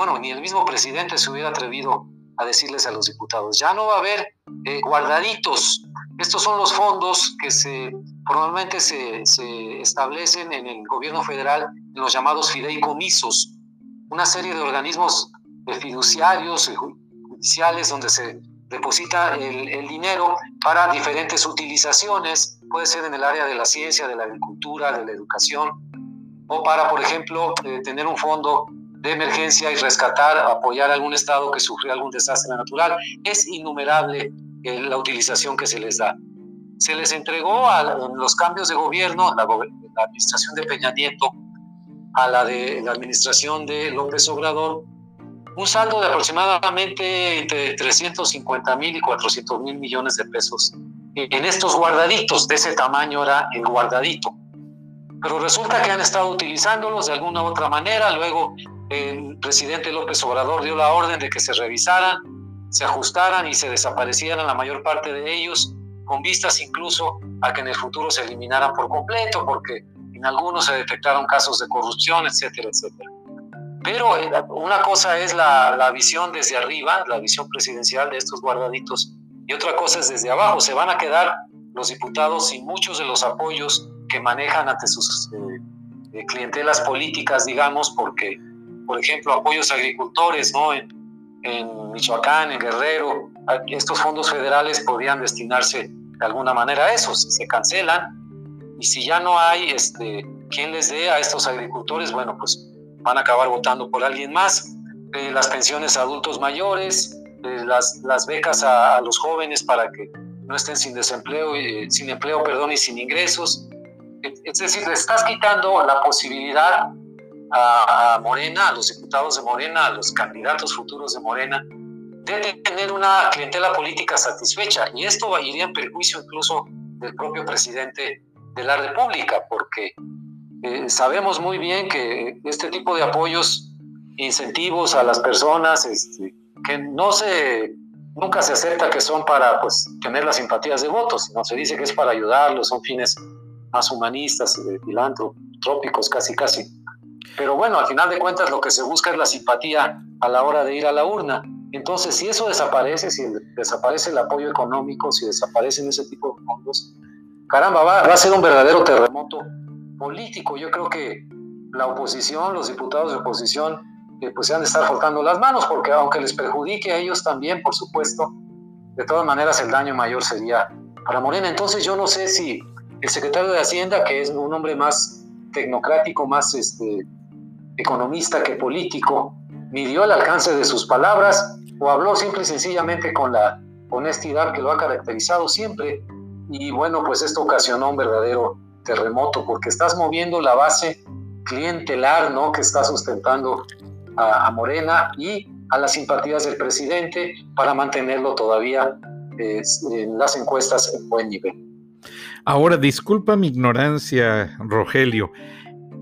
bueno, ni el mismo presidente se hubiera atrevido a decirles a los diputados, ya no va a haber eh, guardaditos. Estos son los fondos que se formalmente se, establecen en el gobierno federal, en los llamados fideicomisos, una serie de organismos de fiduciarios judiciales donde se deposita el, el, dinero para diferentes utilizaciones, puede ser en el área de la ciencia, de la agricultura, de la educación, o para, por ejemplo, eh, tener un fondo de emergencia y rescatar, apoyar a algún estado que sufrió algún desastre natural. Es innumerable eh, la utilización que se les da. Se les entregó a los cambios de gobierno, la, la administración de Peña Nieto, a la de la administración de López Obrador, un saldo de aproximadamente entre 350 mil y 400 mil millones de pesos en estos guardaditos, de ese tamaño era el guardadito. Pero resulta que han estado utilizándolos de alguna u otra manera, luego el presidente López Obrador dio la orden de que se revisaran, se ajustaran y se desaparecieran la mayor parte de ellos, con vistas incluso a que en el futuro se eliminaran por completo, porque en algunos se detectaron casos de corrupción, etcétera, etcétera. Pero eh, una cosa es la, visión desde arriba, la visión presidencial de estos guardaditos, y otra cosa es desde abajo. Se van a quedar los diputados sin muchos de los apoyos que manejan ante sus eh, eh, clientelas políticas, digamos, porque, por ejemplo, apoyos a agricultores, ¿no? En, en Michoacán, en Guerrero, estos fondos federales podrían destinarse de alguna manera a eso. Si se cancelan y si ya no hay este, quien les dé a estos agricultores, bueno, pues van a acabar votando por alguien más. Eh, las pensiones a adultos mayores, eh, las, las, becas a, los jóvenes para que no estén sin desempleo, eh, sin empleo, perdón, y sin ingresos. Es decir, le estás quitando la posibilidad a, Morena, a los diputados de Morena, a los candidatos futuros de Morena, de tener una clientela política satisfecha. Y esto iría en perjuicio incluso del propio presidente de la República, porque eh, sabemos muy bien que este tipo de apoyos, incentivos a las personas, este, que no se, nunca se acepta que son para pues, tener las simpatías de votos, sino se dice que es para ayudarlos, son fines más humanistas, eh, filantrópicos, casi casi. Pero bueno, al final de cuentas lo que se busca es la simpatía a la hora de ir a la urna. Entonces, si eso desaparece, si desaparece el apoyo económico, si desaparecen ese tipo de fondos, caramba, va, a ser un verdadero terremoto político. Yo creo que la oposición, los diputados de oposición, eh, pues se han de estar frotando las manos, porque aunque les perjudique a ellos también, por supuesto, de todas maneras el daño mayor sería para Morena. Entonces yo no sé si el secretario de Hacienda, que es un hombre más tecnocrático, más este, economista que político, midió el alcance de sus palabras o habló simple y sencillamente con la honestidad que lo ha caracterizado siempre. Y bueno, pues esto ocasionó un verdadero terremoto, porque estás moviendo la base clientelar, ¿no? Que está sustentando a, Morena y a las simpatías del presidente para mantenerlo todavía en las encuestas en buen nivel. Ahora, disculpa mi ignorancia, Rogelio.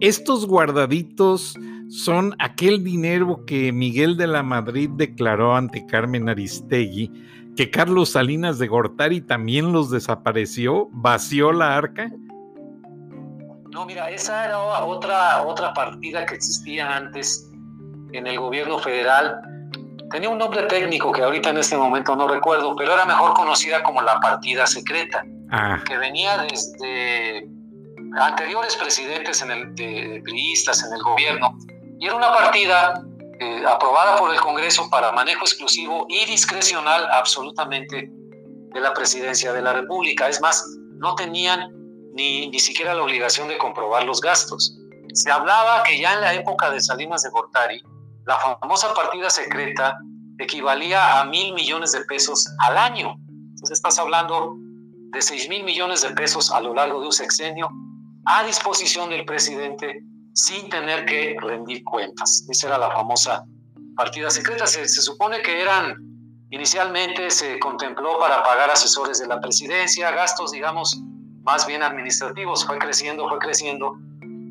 Estos guardaditos son aquel dinero que Miguel de la Madrid declaró ante Carmen Aristegui, que Carlos Salinas de Gortari también los desapareció, vació la arca. No, mira, esa era otra, otra partida que existía antes en el gobierno federal. Tenía un nombre técnico que ahorita en este momento no recuerdo, pero era mejor conocida como la partida secreta, ah. que venía desde anteriores presidentes en el, de, priistas en el gobierno, y era una partida eh, aprobada por el Congreso para manejo exclusivo y discrecional absolutamente de la presidencia de la República. Es más, no tenían ni, ni siquiera la obligación de comprobar los gastos. Se hablaba que ya en la época de Salinas de Gortari, la famosa partida secreta equivalía a mil millones de pesos al año. Entonces estás hablando de seis mil millones de pesos a lo largo de un sexenio a disposición del presidente sin tener que rendir cuentas. Esa era la famosa partida secreta. Se, se supone que eran, inicialmente se contempló para pagar asesores de la presidencia, gastos, digamos, más bien administrativos, fue creciendo, fue creciendo,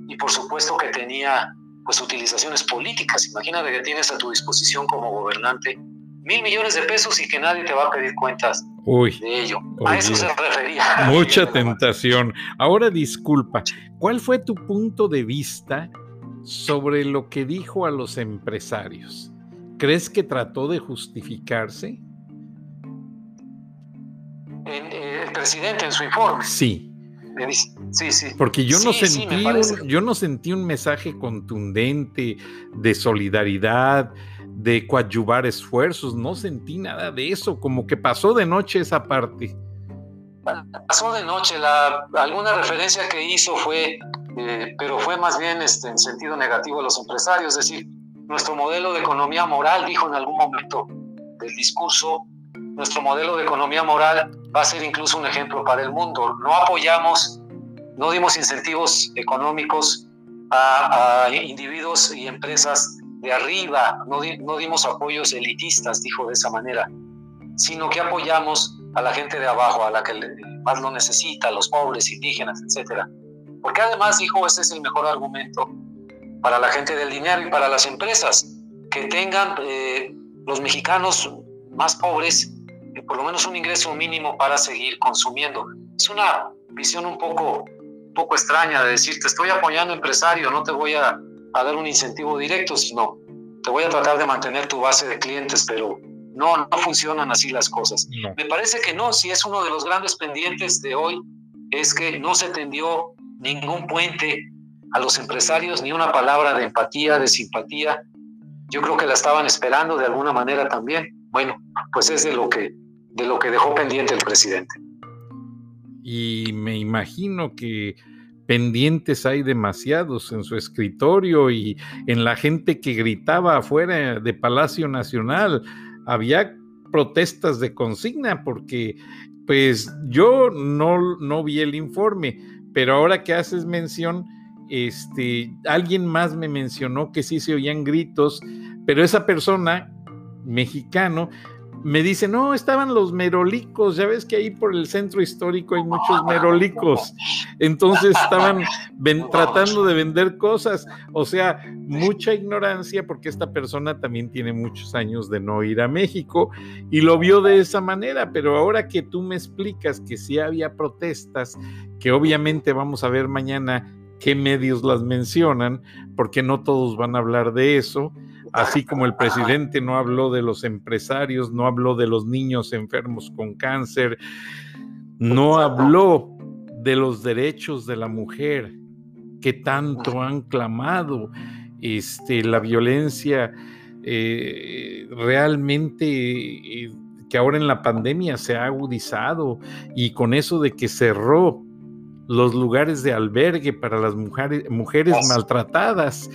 y por supuesto que tenía pues utilizaciones políticas. Imagínate que tienes a tu disposición como gobernante mil millones de pesos y que nadie te va a pedir cuentas de ello. a eso se refería. Mucha tentación. Ahora disculpa, ¿cuál fue tu punto de vista sobre lo que dijo a los empresarios? ¿Crees que trató de justificarse? El presidente en su informe. Sí. Sí, sí. Porque yo no sentí un, yo no sentí un mensaje contundente de solidaridad, de coadyuvar esfuerzos, no sentí nada de eso, como que pasó de noche esa parte. Pasó de noche, alguna referencia que hizo fue, eh, pero fue más bien este, en sentido negativo a los empresarios, es decir, nuestro modelo de economía moral, dijo en algún momento del discurso, nuestro modelo de economía moral va a ser incluso un ejemplo para el mundo. No apoyamos, no dimos incentivos económicos a individuos y empresas de arriba, no, no dimos apoyos elitistas, dijo de esa manera, sino que apoyamos a la gente de abajo, a la que más lo necesita, a los pobres, indígenas, etc. Porque además dijo, ese es el mejor argumento para la gente del dinero y para las empresas, que tengan eh, los mexicanos más pobres eh, por lo menos un ingreso mínimo para seguir consumiendo. Es una visión un poco, un poco extraña de decir, te estoy apoyando empresario, no te voy a a dar un incentivo directo, sino te voy a tratar de mantener tu base de clientes, pero no, no funcionan así las cosas. Me parece que no, si es uno de los grandes pendientes de hoy, es que no se tendió ningún puente a los empresarios, ni una palabra de empatía, de simpatía. Yo creo que la estaban esperando de alguna manera también. Bueno, pues es de lo que, de lo que dejó pendiente el presidente. Y me imagino que pendientes hay demasiados en su escritorio y en la gente que gritaba afuera de Palacio Nacional. Había protestas de consigna porque pues yo no, no vi el informe, pero ahora que haces mención, este, alguien más me mencionó que sí se oían gritos, pero esa persona, mexicano, me dice, no, estaban los merolicos, ya ves que ahí por el centro histórico hay muchos merolicos, entonces estaban tratando de vender cosas, o sea, mucha ignorancia porque esta persona también tiene muchos años de no ir a México y lo vio de esa manera, pero ahora que tú me explicas que sí había protestas, que obviamente vamos a ver mañana qué medios las mencionan, porque no todos van a hablar de eso, así como el presidente no habló de los empresarios, no habló de los niños enfermos con cáncer, no habló de los derechos de la mujer que tanto han clamado, este, la violencia eh, realmente eh, que ahora en la pandemia se ha agudizado y con eso de que cerró los lugares de albergue para las mujeres, mujeres maltratadas.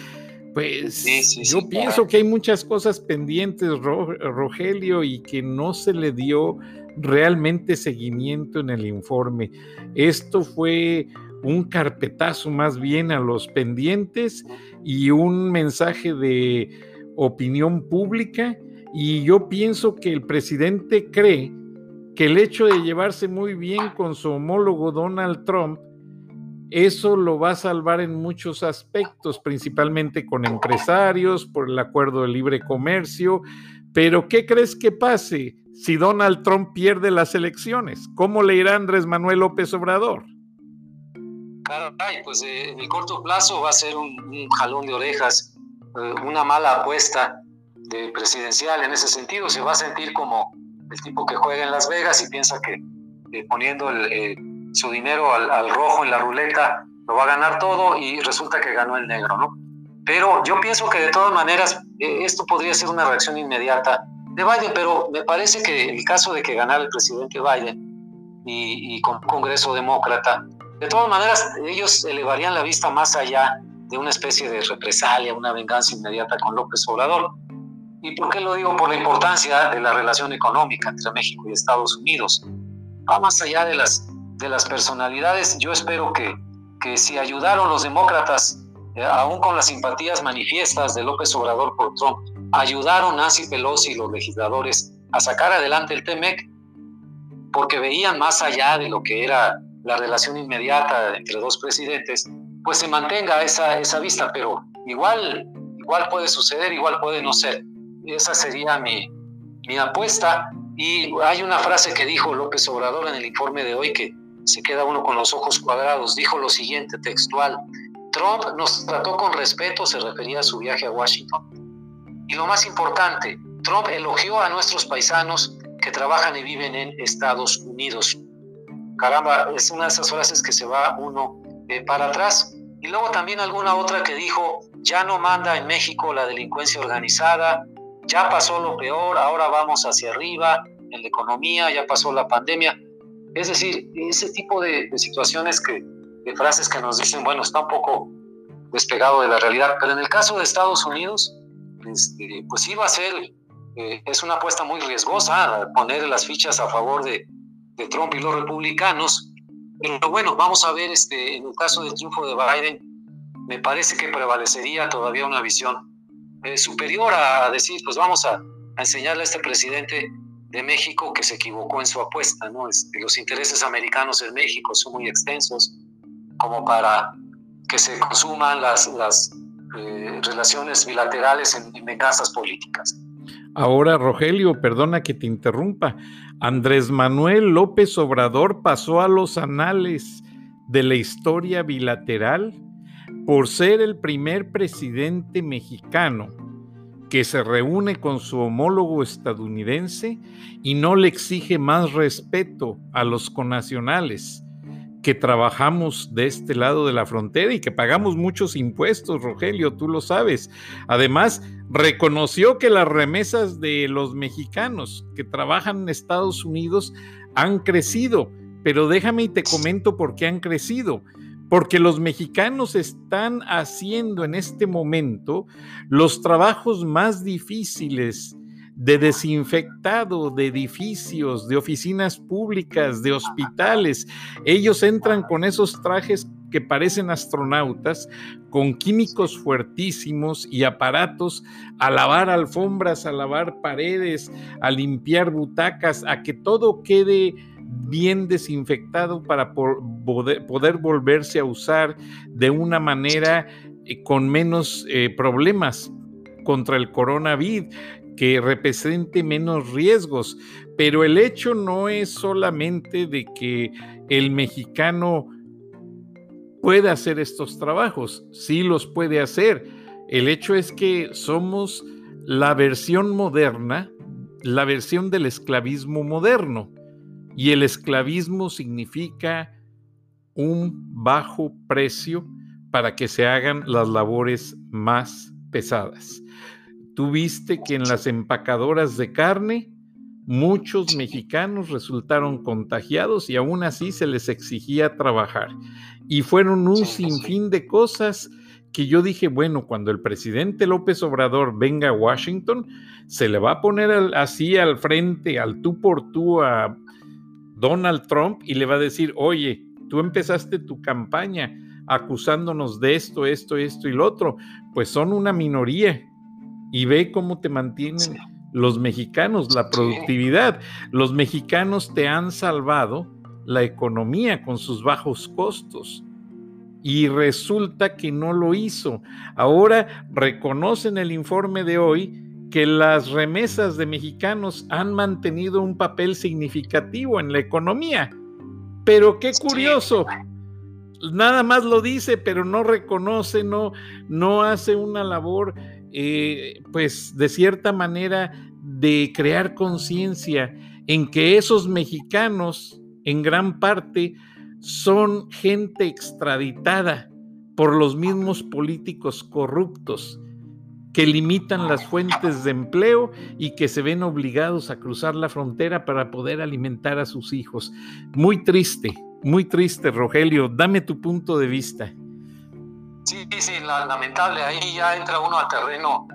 Pues yo pienso que hay muchas cosas pendientes, Rogelio, y que no se le dio realmente seguimiento en el informe. Esto fue un carpetazo más bien a los pendientes y un mensaje de opinión pública. Y yo pienso que el presidente cree que el hecho de llevarse muy bien con su homólogo Donald Trump, eso lo va a salvar en muchos aspectos, principalmente con empresarios, por el acuerdo de libre comercio. Pero, ¿qué crees que pase si Donald Trump pierde las elecciones? ¿Cómo le irá Andrés Manuel López Obrador? Caray, pues eh, en el corto plazo va a ser un, jalón de orejas, eh, una mala apuesta de presidencial en ese sentido. Se va a sentir como el tipo que juega en Las Vegas y piensa que poniendo eh, su dinero al, rojo en la ruleta lo va a ganar todo y resulta que ganó el negro, ¿no? Pero yo pienso que de todas maneras eh, esto podría ser una reacción inmediata de Biden, pero me parece que el caso de que ganara el presidente Biden y, y con un Congreso demócrata, de todas maneras ellos elevarían la vista más allá de una especie de represalia, una venganza inmediata con López Obrador. ¿Y por qué lo digo? Por la importancia de la relación económica entre México y Estados Unidos. Va más allá de las, de las personalidades. Yo espero que, que si ayudaron los demócratas, eh, aún con las simpatías manifiestas de López Obrador por Trump, ayudaron Nancy Pelosi y los legisladores a sacar adelante el TEMEC, porque veían más allá de lo que era la relación inmediata entre dos presidentes, pues se mantenga esa, esa vista, pero igual, igual puede suceder, igual puede no ser. Esa sería mi, mi apuesta. Y hay una frase que dijo López Obrador en el informe de hoy que se queda uno con los ojos cuadrados. Dijo lo siguiente, textual. Trump nos trató con respeto, se refería a su viaje a Washington. Y lo más importante, Trump elogió a nuestros paisanos que trabajan y viven en Estados Unidos. Caramba, es una de esas frases que se va uno eh, para atrás. Y luego también alguna otra que dijo, ya no manda en México la delincuencia organizada, ya pasó lo peor, ahora vamos hacia arriba en la economía, ya pasó la pandemia. Es decir, ese tipo de, situaciones que, de frases que nos dicen, bueno, está un poco despegado de la realidad, pero en el caso de Estados Unidos, este, pues iba a ser, eh, es una apuesta muy riesgosa poner las fichas a favor de, Trump y los republicanos, pero bueno, vamos a ver, este, en el caso del triunfo de Biden, me parece que prevalecería todavía una visión eh, superior a decir, pues vamos a, enseñarle a este presidente de México que se equivocó en su apuesta, ¿no? Este, los intereses americanos en México son muy extensos como para que se consuman las, eh, relaciones bilaterales en, en políticas. Ahora, Rogelio, perdona que te interrumpa. Andrés Manuel López Obrador pasó a los anales de la historia bilateral por ser el primer presidente mexicano que se reúne con su homólogo estadounidense y no le exige más respeto a los conacionales que trabajamos de este lado de la frontera y que pagamos muchos impuestos, Rogelio, tú lo sabes. Además, reconoció que las remesas de los mexicanos que trabajan en Estados Unidos han crecido, pero déjame y te comento por qué han crecido porque los mexicanos están haciendo en este momento los trabajos más difíciles de desinfectado de edificios, de oficinas públicas, de hospitales. Ellos entran con esos trajes que parecen astronautas, con químicos fuertísimos y aparatos a lavar alfombras, a lavar paredes, a limpiar butacas, a que todo quede bien desinfectado para poder, volverse a usar de una manera eh, con menos eh, problemas contra el coronavirus, que represente menos riesgos. Pero el hecho no es solamente de que el mexicano pueda hacer estos trabajos, sí los puede hacer. El hecho es que somos la versión moderna, la versión del esclavismo moderno. Y el esclavismo significa un bajo precio para que se hagan las labores más pesadas. Tú viste que en las empacadoras de carne muchos mexicanos resultaron contagiados y aún así se les exigía trabajar. Y fueron un sinfín de cosas que yo dije, bueno, cuando el presidente López Obrador venga a Washington, se le va a poner así al frente, al tú por tú a Donald Trump y le va a decir, oye, tú empezaste tu campaña acusándonos de esto, esto, esto y lo otro, pues son una minoría y ve cómo te mantienen los mexicanos, la productividad. Los mexicanos te han salvado la economía con sus bajos costos. Y resulta que no lo hizo. Ahora reconocen el informe de hoy que las remesas de mexicanos han mantenido un papel significativo en la economía. Pero qué curioso, nada más lo dice, pero no reconoce, no, no hace una labor, eh, pues de cierta manera, de crear conciencia en que esos mexicanos, en gran parte, son gente extraditada por los mismos políticos corruptos que limitan las fuentes de empleo y que se ven obligados a cruzar la frontera para poder alimentar a sus hijos. Muy triste, muy triste, Rogelio. Dame tu punto de vista. Sí, sí, lamentable. Ahí ya entra uno al terreno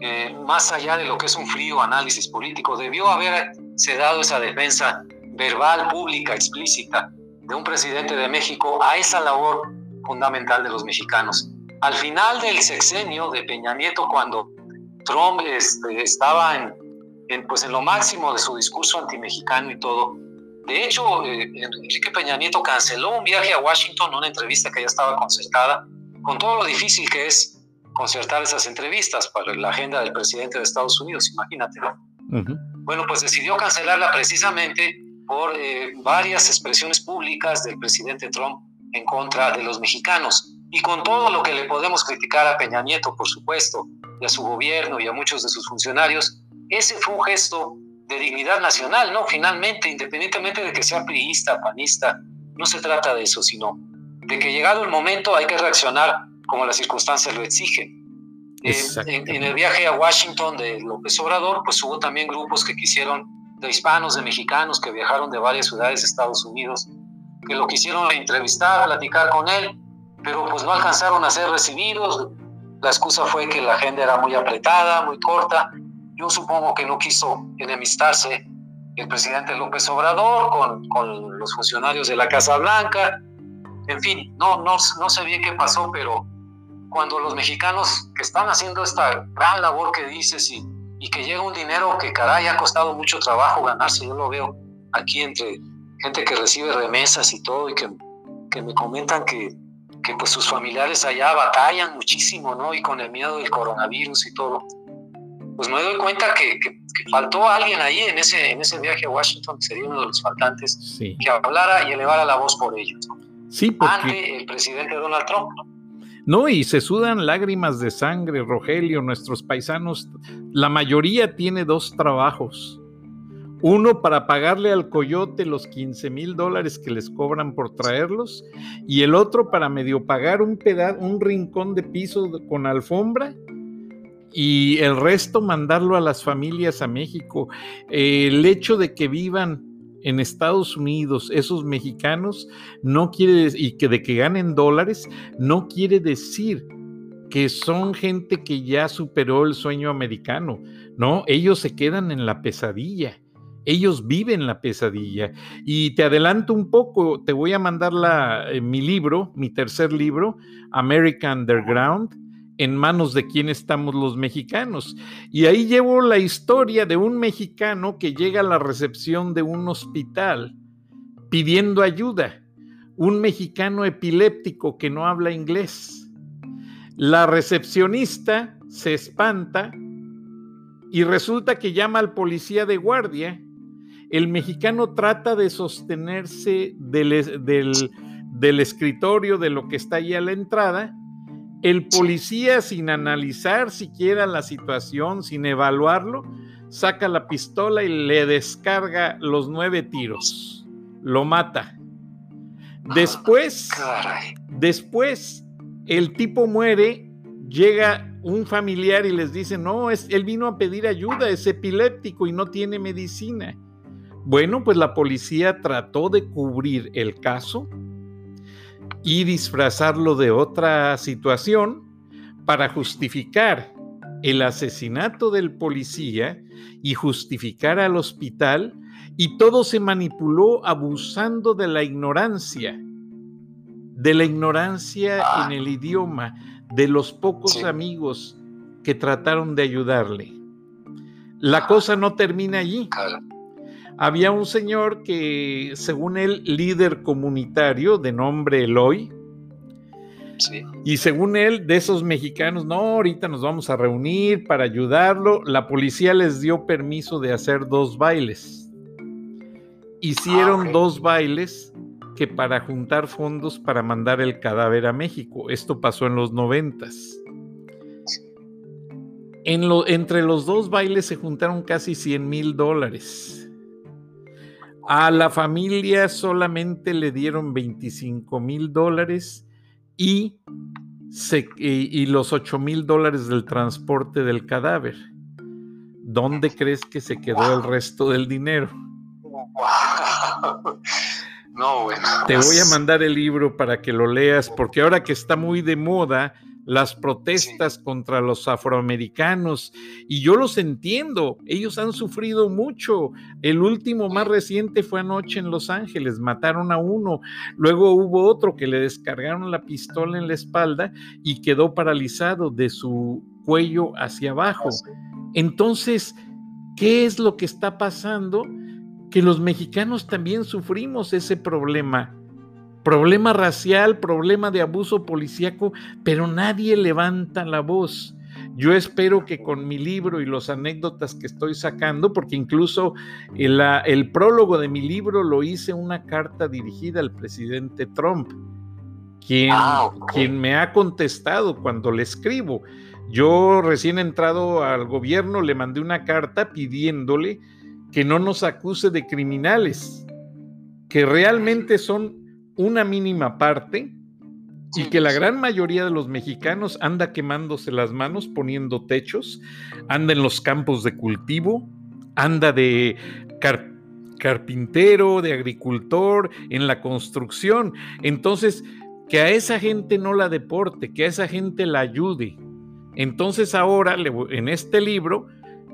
eh, más allá de lo que es un frío análisis político. Debió haberse dado esa defensa verbal, pública, explícita de un presidente de México a esa labor fundamental de los mexicanos al final del sexenio de Peña Nieto, cuando Trump este, estaba en, pues en lo máximo de su discurso antimexicano y todo, de hecho, eh, Enrique Peña Nieto canceló un viaje a Washington, una entrevista que ya estaba concertada, con todo lo difícil que es concertar esas entrevistas para la agenda del presidente de Estados Unidos, imagínate. Bueno, pues decidió cancelarla precisamente por eh, varias expresiones públicas del presidente Trump en contra de los mexicanos. Y con todo lo que le podemos criticar a Peña Nieto, por supuesto, y a su gobierno y a muchos de sus funcionarios, ese fue un gesto de dignidad nacional, ¿no? Finalmente, independientemente de que sea priista, panista, no se trata de eso, sino de que llegado el momento hay que reaccionar como las circunstancias lo exigen. en, en, el viaje a Washington de López Obrador, pues hubo también grupos que quisieron, de hispanos, de mexicanos, que viajaron de varias ciudades de Estados Unidos, que lo quisieron entrevistar, platicar con él, pero pues no alcanzaron a ser recibidos. La excusa fue que la agenda era muy apretada, muy corta. Yo supongo que no quiso enemistarse el presidente López Obrador con, con los funcionarios de la Casa Blanca. En fin, no, no, no sé bien qué pasó, pero cuando los mexicanos que están haciendo esta gran labor que dices y, y que llega un dinero que caray ha costado mucho trabajo ganarse, yo lo veo aquí entre gente que recibe remesas y todo y que, que me comentan que que pues sus familiares allá batallan muchísimo, ¿no? Y con el miedo del coronavirus y todo. Pues me doy cuenta que, que, faltó alguien ahí en ese, en ese viaje a Washington, sería uno de los faltantes, que hablara y elevara la voz por ellos. Sí, porque... Ante el presidente Donald Trump. No, y se sudan lágrimas de sangre, Rogelio, nuestros paisanos, la mayoría tiene dos trabajos. Uno para pagarle al coyote los 15 mil dólares que les cobran por traerlos y el otro para medio pagar un, pedazo, un rincón de piso con alfombra y el resto mandarlo a las familias a México. el hecho de que vivan en Estados Unidos esos mexicanos no quiere y que de que ganen dólares no quiere decir que son gente que ya superó el sueño americano, no, ellos se quedan en la pesadilla. Ellos viven la pesadilla. Y te adelanto un poco, te voy a mandar la, eh, mi libro, mi tercer libro, American Underground, en manos de quién estamos los mexicanos. Y ahí llevo la historia de un mexicano que llega a la recepción de un hospital pidiendo ayuda, un mexicano epiléptico que no habla inglés. La recepcionista se espanta y resulta que llama al policía de guardia. El mexicano trata de sostenerse del, del, escritorio de lo que está ahí a la entrada el policía, sin analizar siquiera la situación, sin evaluarlo, saca la pistola y le descarga los nueve tiros. Lo mata. Después, después, el tipo muere, llega un familiar y les dice, no, es, él vino a pedir ayuda, es epiléptico y no tiene medicina. Bueno, pues la policía trató de cubrir el caso, y disfrazarlo de otra situación para justificar el asesinato del policía y justificar al hospital y todo se manipuló abusando de la ignorancia, de la ignorancia ah. en el idioma, de los pocos amigos que trataron de ayudarle. La ah. cosa no termina allí había un señor que, según él, líder comunitario de nombre Eloy, Y según él, de esos mexicanos, no, ahorita nos vamos a reunir para ayudarlo. La policía les dio permiso de hacer dos bailes. Hicieron ah, dos bailes que para juntar fondos para mandar el cadáver a México. Esto pasó en los noventas. En lo, entre los dos bailes se juntaron casi 100 mil dólares. A la familia solamente le dieron 25 mil dólares y, y, los 8 mil dólares del transporte del cadáver. ¿Dónde crees que se quedó el resto del dinero? No, bueno. Te voy a mandar el libro para que lo leas, porque ahora que está muy de moda las protestas contra los afroamericanos y yo los entiendo, ellos han sufrido mucho. El último más reciente fue anoche en Los Ángeles, mataron a uno, luego hubo otro que le descargaron la pistola en la espalda y quedó paralizado de su cuello hacia abajo. Entonces, ¿qué es lo que está pasando? Que los mexicanos también sufrimos ese problema problema racial, problema de abuso policíaco, pero nadie levanta la voz. Yo espero que con mi libro y los anécdotas que estoy sacando, porque incluso el, el prólogo de mi libro lo hice una carta dirigida al presidente Trump, quien, ah, quien me ha contestado cuando le escribo. Yo recién entrado al gobierno le mandé una carta pidiéndole que no nos acuse de criminales, que realmente son una mínima parte y que la gran mayoría de los mexicanos anda quemándose las manos poniendo techos, anda en los campos de cultivo, anda de carpintero, de agricultor, en la construcción. Entonces, que a esa gente no la deporte, que a esa gente la ayude. Entonces ahora, en este libro,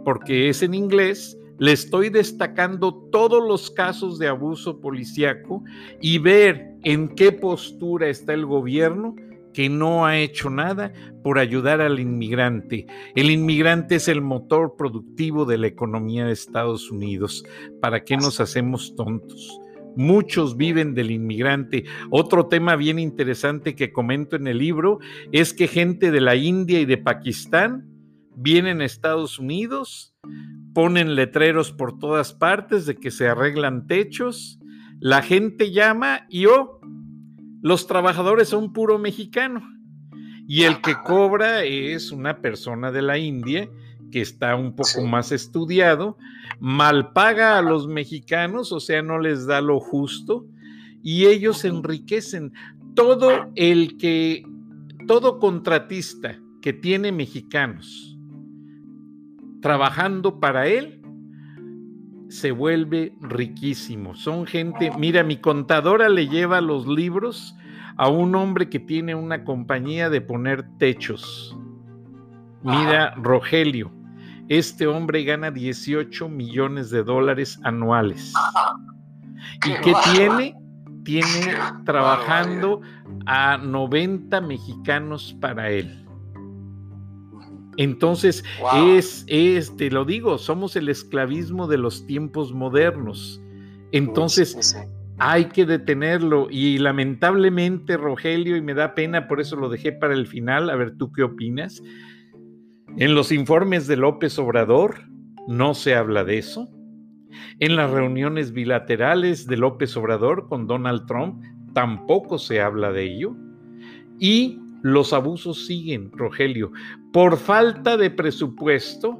porque es en inglés, le estoy destacando todos los casos de abuso policíaco y ver en qué postura está el gobierno que no ha hecho nada por ayudar al inmigrante. El inmigrante es el motor productivo de la economía de Estados Unidos. ¿Para qué nos hacemos tontos? Muchos viven del inmigrante. Otro tema bien interesante que comento en el libro es que gente de la India y de Pakistán vienen a Estados Unidos ponen letreros por todas partes de que se arreglan techos, la gente llama y oh, los trabajadores son puro mexicano. Y el que cobra es una persona de la India que está un poco más estudiado, mal paga a los mexicanos, o sea, no les da lo justo, y ellos se enriquecen. Todo el que, todo contratista que tiene mexicanos trabajando para él, se vuelve riquísimo. Son gente, mira, mi contadora le lleva los libros a un hombre que tiene una compañía de poner techos. Mira, Rogelio, este hombre gana 18 millones de dólares anuales. ¿Y qué tiene? Tiene trabajando a 90 mexicanos para él. Entonces, es, es, te lo digo, somos el esclavismo de los tiempos modernos. Entonces, hay que detenerlo. Y lamentablemente, Rogelio, y me da pena, por eso lo dejé para el final, a ver tú qué opinas. En los informes de López Obrador no se habla de eso. En las reuniones bilaterales de López Obrador con Donald Trump tampoco se habla de ello. Y los abusos siguen, Rogelio. Por falta de presupuesto,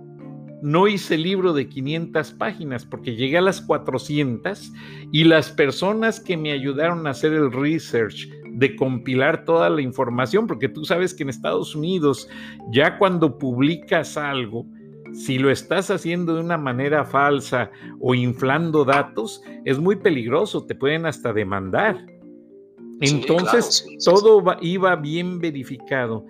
no hice libro de 500 páginas porque llegué a las 400 y las personas que me ayudaron a hacer el research de compilar toda la información, porque tú sabes que en Estados Unidos ya cuando publicas algo, si lo estás haciendo de una manera falsa o inflando datos, es muy peligroso, te pueden hasta demandar. Entonces, todo iba bien verificado.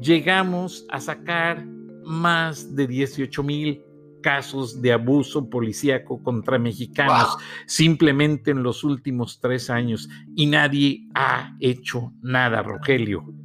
Llegamos a sacar más de 18 mil casos de abuso policíaco contra mexicanos simplemente en los últimos tres años y nadie ha hecho nada, Rogelio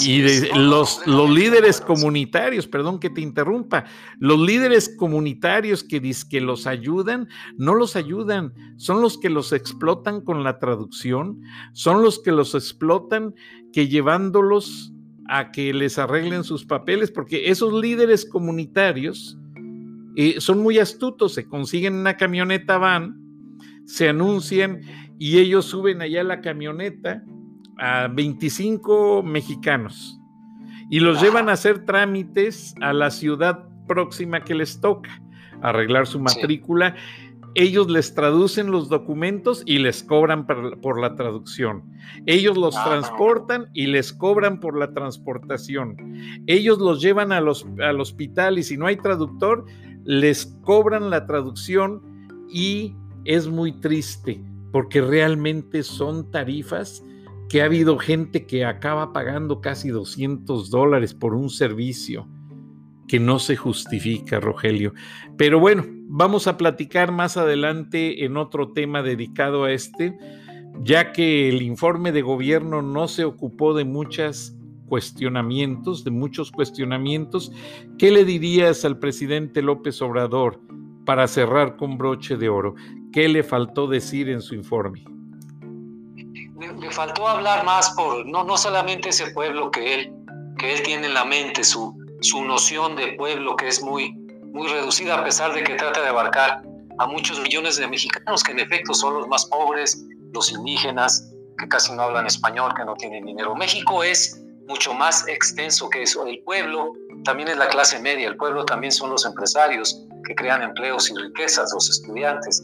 y los, los líderes comunitarios, perdón que te interrumpa, los líderes comunitarios que, que los ayudan, no los ayudan, son los que los explotan con la traducción, son los que los explotan que llevándolos a que les arreglen sus papeles, porque esos líderes comunitarios eh, son muy astutos, se consiguen una camioneta van, se anuncian y ellos suben allá a la camioneta a 25 mexicanos y los llevan a hacer trámites a la ciudad próxima que les toca, arreglar su matrícula. Ellos les traducen los documentos y les cobran por, la traducción. Ellos los ah, transportan y les cobran por la transportación. Ellos los llevan al hospital y si no hay traductor, les cobran la traducción y es muy triste porque realmente son tarifas que ha habido gente que acaba pagando casi 200 dólares por un servicio que no se justifica, Rogelio. Pero bueno, vamos a platicar más adelante en otro tema dedicado a este, ya que el informe de gobierno no se ocupó de muchos cuestionamientos, de muchos cuestionamientos. ¿Qué le dirías al presidente López Obrador para cerrar con broche de oro? ¿Qué le faltó decir en su informe? Le, faltó hablar más por no, no solamente ese pueblo que él, que él tiene en la mente, su, su noción de pueblo que es muy, muy reducida a pesar de que trata de abarcar a muchos millones de mexicanos que en efecto son los más pobres, los indígenas, que casi no hablan español, que no tienen dinero. México es mucho más extenso que eso. El pueblo también es la clase media, el pueblo también son los empresarios que crean empleos y riquezas, los estudiantes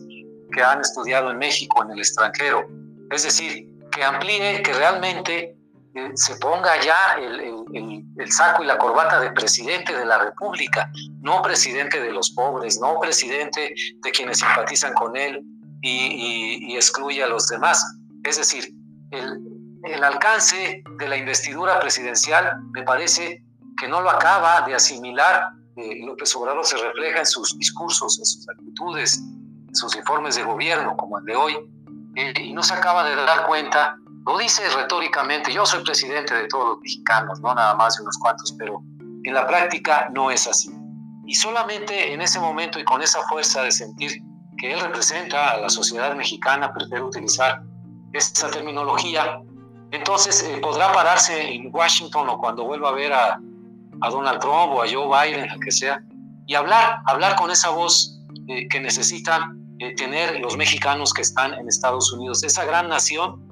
que han estudiado en México, en el extranjero. Es decir, que amplíe, que realmente eh, se ponga ya el, saco y la corbata de presidente de la República, no presidente de los pobres, no presidente de quienes simpatizan con él y, excluye a los demás. Es decir, el, alcance de la investidura presidencial me parece que no lo acaba de asimilar. Eh, López Obrador se refleja en sus discursos, en sus actitudes, en sus informes de gobierno, como el de hoy, eh, y no se acaba de dar cuenta, lo dice retóricamente, yo soy presidente de todos los mexicanos, no nada más de unos cuantos, pero en la práctica no es así. Y solamente en ese momento y con esa fuerza de sentir que él representa a la sociedad mexicana, prefiero utilizar esa terminología, entonces eh, podrá pararse en Washington o cuando vuelva a ver a, a, Donald Trump o a Joe Biden, a que sea, y hablar, hablar con esa voz eh, que necesitan eh, tener los mexicanos que están en Estados Unidos, esa gran nación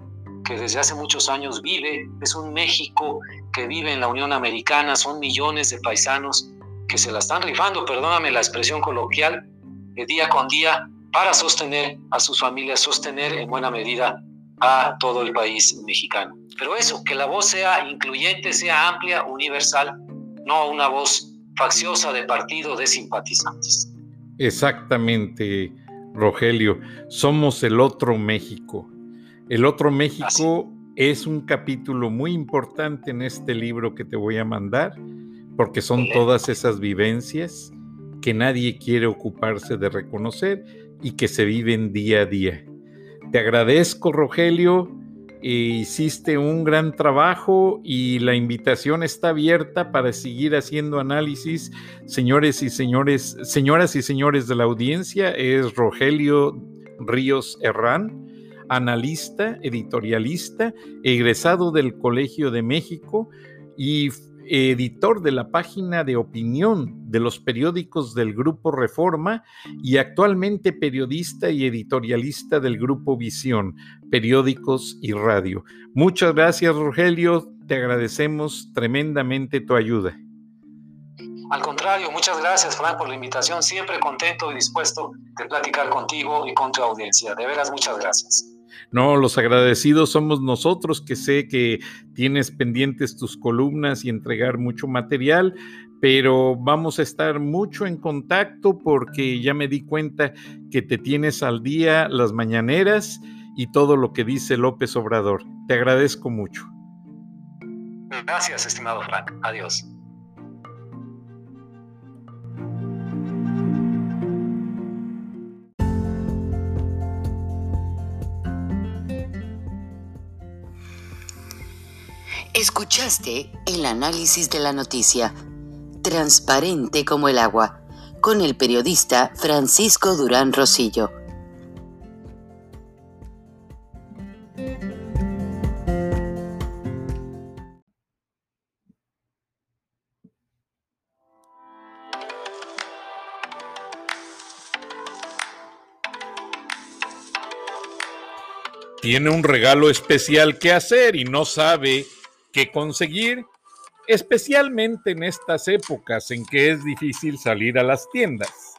que desde hace muchos años vive, es un México que vive en la Unión Americana, son millones de paisanos que se la están rifando, perdóname la expresión coloquial, de día con día para sostener a sus familias, sostener en buena medida a todo el país mexicano. Pero eso, que la voz sea incluyente, sea amplia, universal, no una voz facciosa de partido de simpatizantes. Exactamente, Rogelio. Somos el otro México. El otro México es un capítulo muy importante en este libro que te voy a mandar, porque son todas esas vivencias que nadie quiere ocuparse de reconocer y que se viven día a día. Te agradezco, Rogelio. Hiciste un gran trabajo y la invitación está abierta para seguir haciendo análisis. Señores y señores, señoras y señores de la audiencia, es Rogelio Ríos Herrán, analista, editorialista, egresado del Colegio de México y editor de la página de opinión de los periódicos del Grupo Reforma y actualmente periodista y editorialista del Grupo Visión, periódicos y radio. Muchas gracias, Rogelio. Te agradecemos tremendamente tu ayuda. Al contrario, muchas gracias, Frank, por la invitación. Siempre contento y dispuesto de platicar contigo y con tu audiencia. De veras, muchas gracias. No, los agradecidos somos nosotros que sé que tienes pendientes tus columnas y entregar mucho material, pero vamos a estar mucho en contacto porque ya me di cuenta que te tienes al día las mañaneras y todo lo que dice López Obrador. Te agradezco mucho. Gracias, estimado Frank. Adiós. Escuchaste el análisis de la noticia, transparente como el agua, con el periodista Francisco Durán Rosillo. Tiene un regalo especial que hacer y no sabe que conseguir, especialmente en estas épocas en que es difícil salir a las tiendas.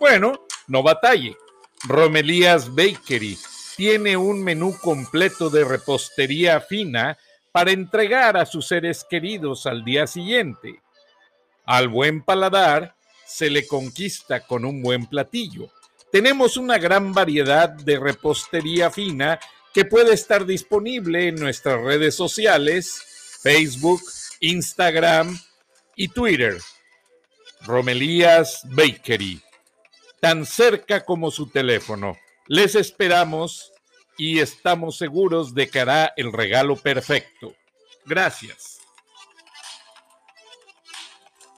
Bueno, no batalle. Romelías Bakery tiene un menú completo de repostería fina para entregar a sus seres queridos al día siguiente. Al buen paladar se le conquista con un buen platillo. Tenemos una gran variedad de repostería fina que puede estar disponible en nuestras redes sociales Facebook, Instagram y Twitter. Romelías Bakery, tan cerca como su teléfono. Les esperamos y estamos seguros de que hará el regalo perfecto. Gracias.